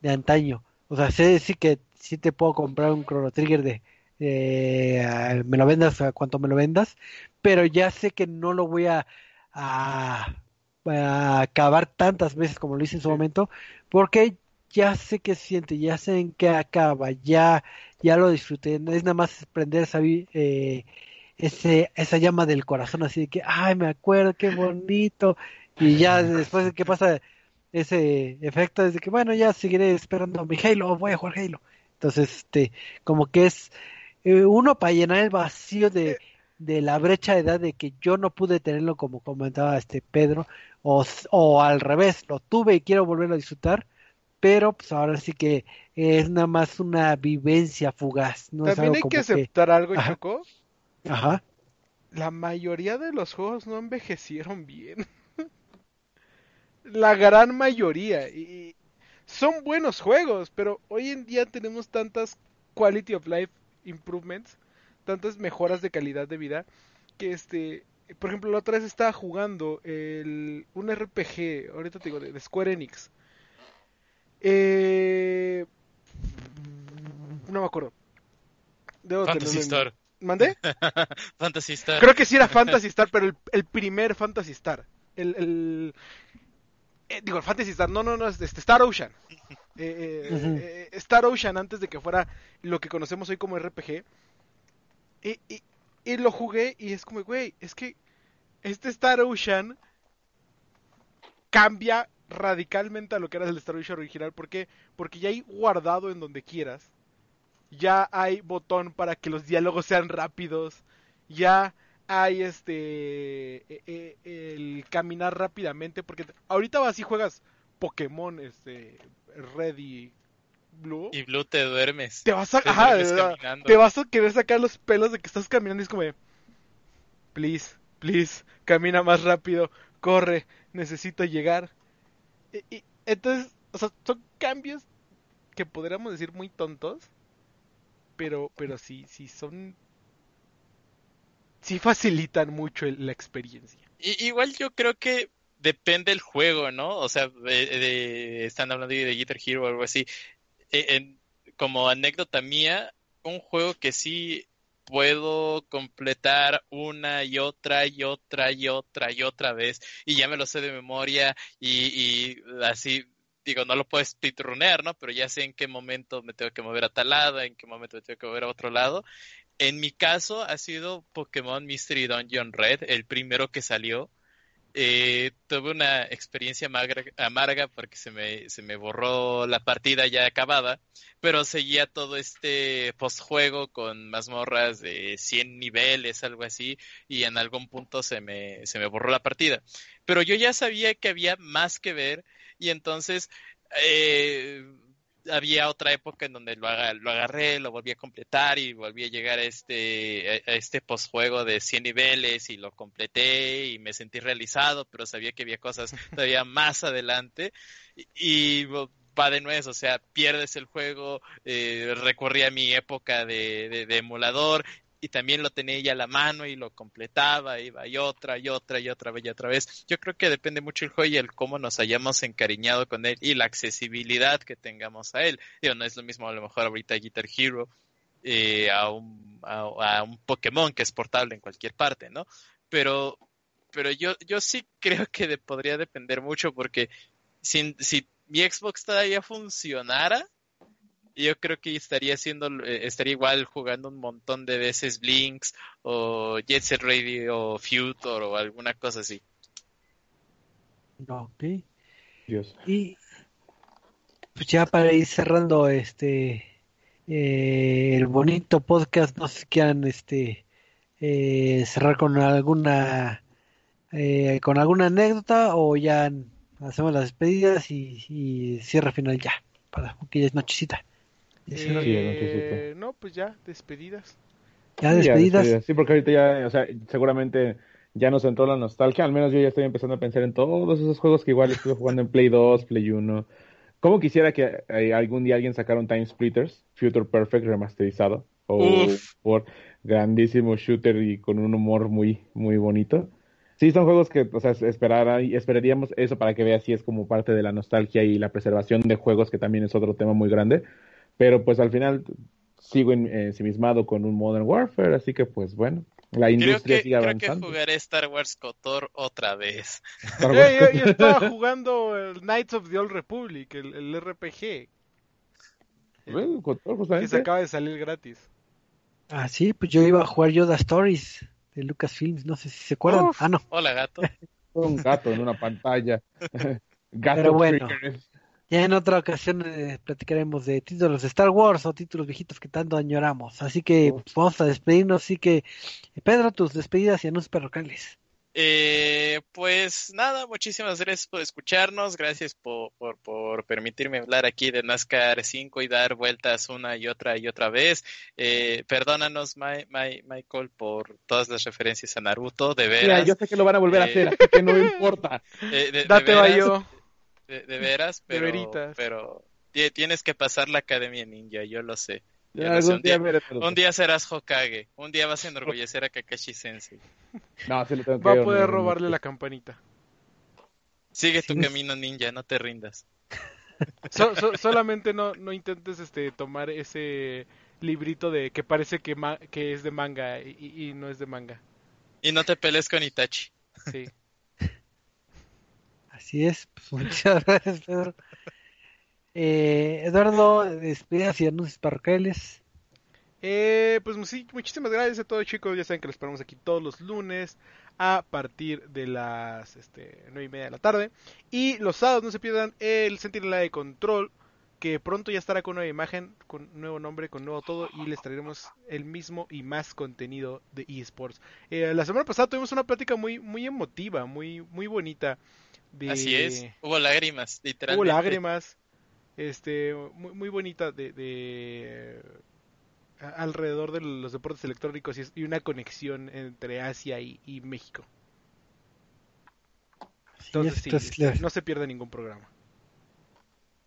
de antaño. O sea, sé decir que sí te puedo comprar un Chrono Trigger de eh, me lo vendas a cuanto me lo vendas, pero ya sé que no lo voy a, a, a acabar tantas veces como lo hice en su momento, porque ya sé que siente, ya sé en qué acaba, ya, ya lo disfruté, es nada más prender esa, eh, ese, esa llama del corazón así de que, ay, me acuerdo, qué bonito, y ya después de que pasa ese efecto, es de que, bueno, ya seguiré esperando mi Halo, voy a jugar Halo. Entonces, este, como que es eh, uno para llenar el vacío de, de la brecha de edad de que yo no pude tenerlo como comentaba este Pedro, o, o al revés, lo tuve y quiero volverlo a disfrutar, pero pues ahora sí que es nada más una vivencia fugaz. ¿no? Es También algo hay como que aceptar algo, Ajá. Choco. Ajá. La mayoría de los juegos no envejecieron bien. La gran mayoría. Y son buenos juegos, pero hoy en día tenemos tantas quality of life improvements, tantas mejoras de calidad de vida, que este, por ejemplo, la otra vez estaba jugando el, un RPG, ahorita te digo, de, de Square Enix. Eh, no me acuerdo. Debo Fantasy en- Star. ¿Mandé? Fantasy Star. Creo que sí era Fantasy Star, pero el, el primer Fantasy Star. El, el- eh, digo, el Fantasy Star, no, no, no, es este, Star Ocean. Eh, eh, eh, Star Ocean antes de que fuera lo que conocemos hoy como RPG. Y, y- y lo jugué y es como, güey, es que este Star Ocean cambia radicalmente a lo que era el Star Ocean original. ¿Por qué? Porque ya hay guardado en donde quieras. Ya hay botón para que los diálogos sean rápidos. Ya hay este eh, eh, el caminar rápidamente porque ahorita vas y juegas Pokémon este Red y Blue Y Blue te duermes. te vas a te ajá, caminando. vas a querer sacar los pelos de que estás caminando y es como de, please please camina más rápido corre necesito llegar y, y- entonces o sea son cambios que podríamos decir muy tontos pero pero sí sí son sí facilitan mucho el- la experiencia igual yo creo que depende el juego, ¿no? O sea, de- están hablando de Guitar Hero o algo así. E- en- como anécdota mía, un juego que sí puedo completar una y otra y otra y otra y otra vez y ya me lo sé de memoria y, y así digo no lo puedo speedrunear no pero ya sé en qué momento me tengo que mover a tal lado en qué momento me tengo que mover a otro lado en mi caso ha sido Pokémon Mystery Dungeon Red el primero que salió eh, tuve una experiencia amarga, porque se me, se me borró la partida ya acabada, pero seguía todo este postjuego con mazmorras de 100 niveles, algo así, y en algún punto se me, se me borró la partida. Pero yo ya sabía que había más que ver y entonces eh, había otra época en donde lo, lo agarré, lo volví a completar y volví a llegar a este, a este postjuego de 100 niveles y lo completé y me sentí realizado, pero sabía que había cosas todavía más adelante. Y, y va de nuez, o sea, pierdes el juego, eh, recurrí a mi época de, de- de emulador y también lo tenía ya a la mano y lo completaba, iba y otra y otra y otra vez y otra vez. Yo creo que depende mucho el juego y el cómo nos hayamos encariñado con él y la accesibilidad que tengamos a él. Digo, no es lo mismo a lo mejor ahorita Guitar Hero eh, a, un, a, un Pokémon que es portable en cualquier parte, ¿no? Pero, pero yo, yo sí creo que podría depender mucho porque si, si mi Xbox todavía funcionara, yo creo que estaría haciendo, eh, estaría igual jugando un montón de veces Blinks o Jet Set Radio o Future o alguna cosa así. Ok. Dios. Y pues ya para ir cerrando este eh, el bonito podcast, no sé si quieran este eh, cerrar con alguna eh, con alguna anécdota o ya hacemos las despedidas y, y cierre final ya, para porque ya es nochecita. Sí, Eh, no, pues ya, despedidas. Ya despedidas. despedidas. Sí, porque ahorita ya, o sea, seguramente ya nos entró la nostalgia. Al menos yo ya estoy empezando a pensar en todos esos juegos que igual estuve jugando en Play 2, Play 1. ¿Cómo quisiera que eh, algún día alguien sacara un Time Splitters, Future Perfect remasterizado? O Uf. por grandísimo shooter y con un humor muy, muy bonito. Sí, son juegos que, o sea, esperara, esperaríamos eso para que veas si es como parte de la nostalgia y la preservación de juegos, que también es otro tema muy grande. Pero pues al final sigo en- ensimismado con un Modern Warfare, así que pues bueno, la Creo industria que, sigue creo que avanzando. jugaré Star Wars Kotor otra vez. Eh, yo, yo estaba jugando el Knights of the Old Republic, el, el RPG, Bueno, todo, que se acaba de salir gratis. Ah, sí, pues yo iba a jugar Yoda Stories de Lucasfilms, no sé si se acuerdan. Uf. Ah, no. Hola, gato. Un gato en una pantalla. Gato Pero bueno. triggers. Ya en otra ocasión eh, platicaremos de títulos de Star Wars o títulos viejitos que tanto añoramos. Así que Uf. pues, vamos a despedirnos. Así que, Pedro, tus despedidas y anuncios parroquiales. Eh, pues nada, muchísimas gracias por escucharnos, gracias por, por, por permitirme hablar aquí de NASCAR 5 y dar vueltas una y otra y otra vez. Eh, perdónanos, Ma- Michael, por todas las referencias a Naruto, de Mira, veras. yo sé que lo van a volver a Eh, hacer, así que no importa. eh, de, de Date veras, Bayo. De, de veras, De pero, veritas. pero ti- tienes que pasar la Academia Ninja, yo lo sé. Yo Ya lo sé, algún un día. Un día serás Hokage, un día vas a enorgullecer a Kakashi Sensei. No, sí le tengo que Va a poder robarle la campanita. Sigue tu camino ninja, no te rindas. So- so- solamente no, no intentes este tomar ese librito de que parece que, ma- que es de manga y, y- y no es de manga. Y no te pelees con Itachi. Sí. Así es. Pues, muchas gracias, Pedro. Eh, Eduardo, despedidas y anuncios parroquiales. Eh, pues muchísimas gracias a todos chicos. Ya saben que los esperamos aquí todos los lunes a partir de las este, 9 y media de la tarde. Y los sábados no se pierdan el Sentinela de Control, que pronto ya estará con nueva imagen, con nuevo nombre, con nuevo todo. Y les traeremos el mismo y más contenido de eSports. Eh, la semana pasada tuvimos una plática muy, muy emotiva, muy, muy bonita. De... Así es. Hubo lágrimas, literalmente. Hubo lágrimas. Este, muy, muy bonita de, de- a- alrededor de los deportes electrónicos y, una conexión entre Asia y, y México. Así Entonces, es, sí, les- no se pierde ningún programa.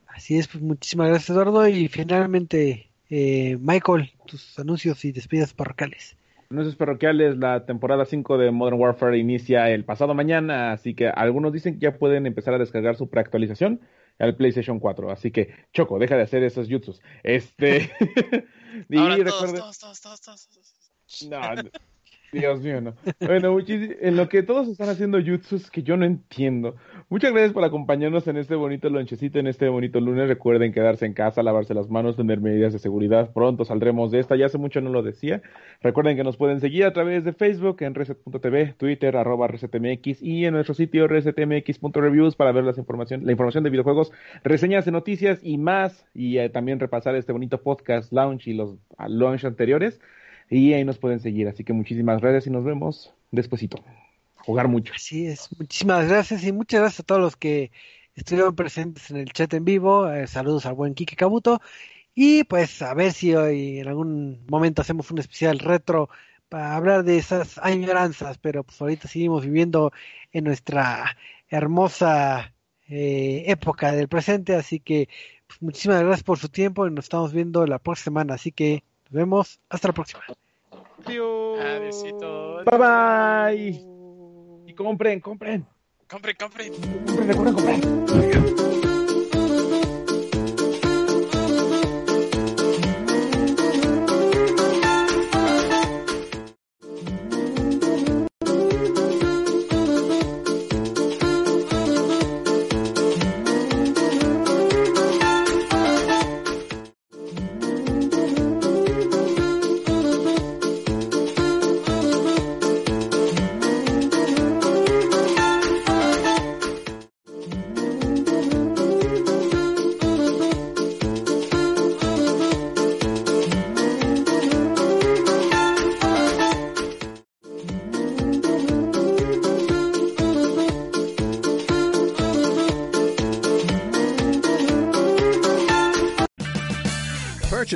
así es, pues muchísimas gracias, Eduardo. Y finalmente, eh, Michael, tus anuncios y despedidas parroquiales. Anuncios parroquiales, la temporada 5 de Modern Warfare inicia el pasado mañana, así que algunos dicen que ya pueden empezar a descargar su preactualización al PlayStation 4. Así que, Choco, deja de hacer esos jutsus. Este. y Ahora todos, recuerden- todos, todos, todos, todos, todos. No, no. Dios mío, no. Bueno, en lo que todos están haciendo jutsus que yo no entiendo. Muchas gracias por acompañarnos en este bonito lonchecito, en este bonito lunes. Recuerden quedarse en casa, lavarse las manos, tener medidas de seguridad. Pronto saldremos de esta. Ya hace mucho no lo decía. Recuerden que nos pueden seguir a través de Facebook en reset.tv, Twitter arroba resetmx y en nuestro sitio resetmx.reviews para ver las información, la información de videojuegos, reseñas de noticias y más. Y eh, también repasar este bonito podcast launch y los ah, launch anteriores. Y ahí nos pueden seguir. Así que muchísimas gracias y nos vemos despuesito. Jugar mucho. Así es, muchísimas gracias y muchas gracias a todos los que estuvieron presentes en el chat en vivo. Eh, saludos al buen Kike Kabuto. Y pues a ver si hoy en algún momento hacemos un especial retro para hablar de esas añoranzas, pero pues ahorita seguimos viviendo en nuestra hermosa eh, época del presente, así que pues, muchísimas gracias por su tiempo y nos estamos viendo la próxima semana, así que nos vemos hasta la próxima. Adiós. Adiósito. Bye bye. Y compren, compren. Compren, compren. Compren, recuerden comprar.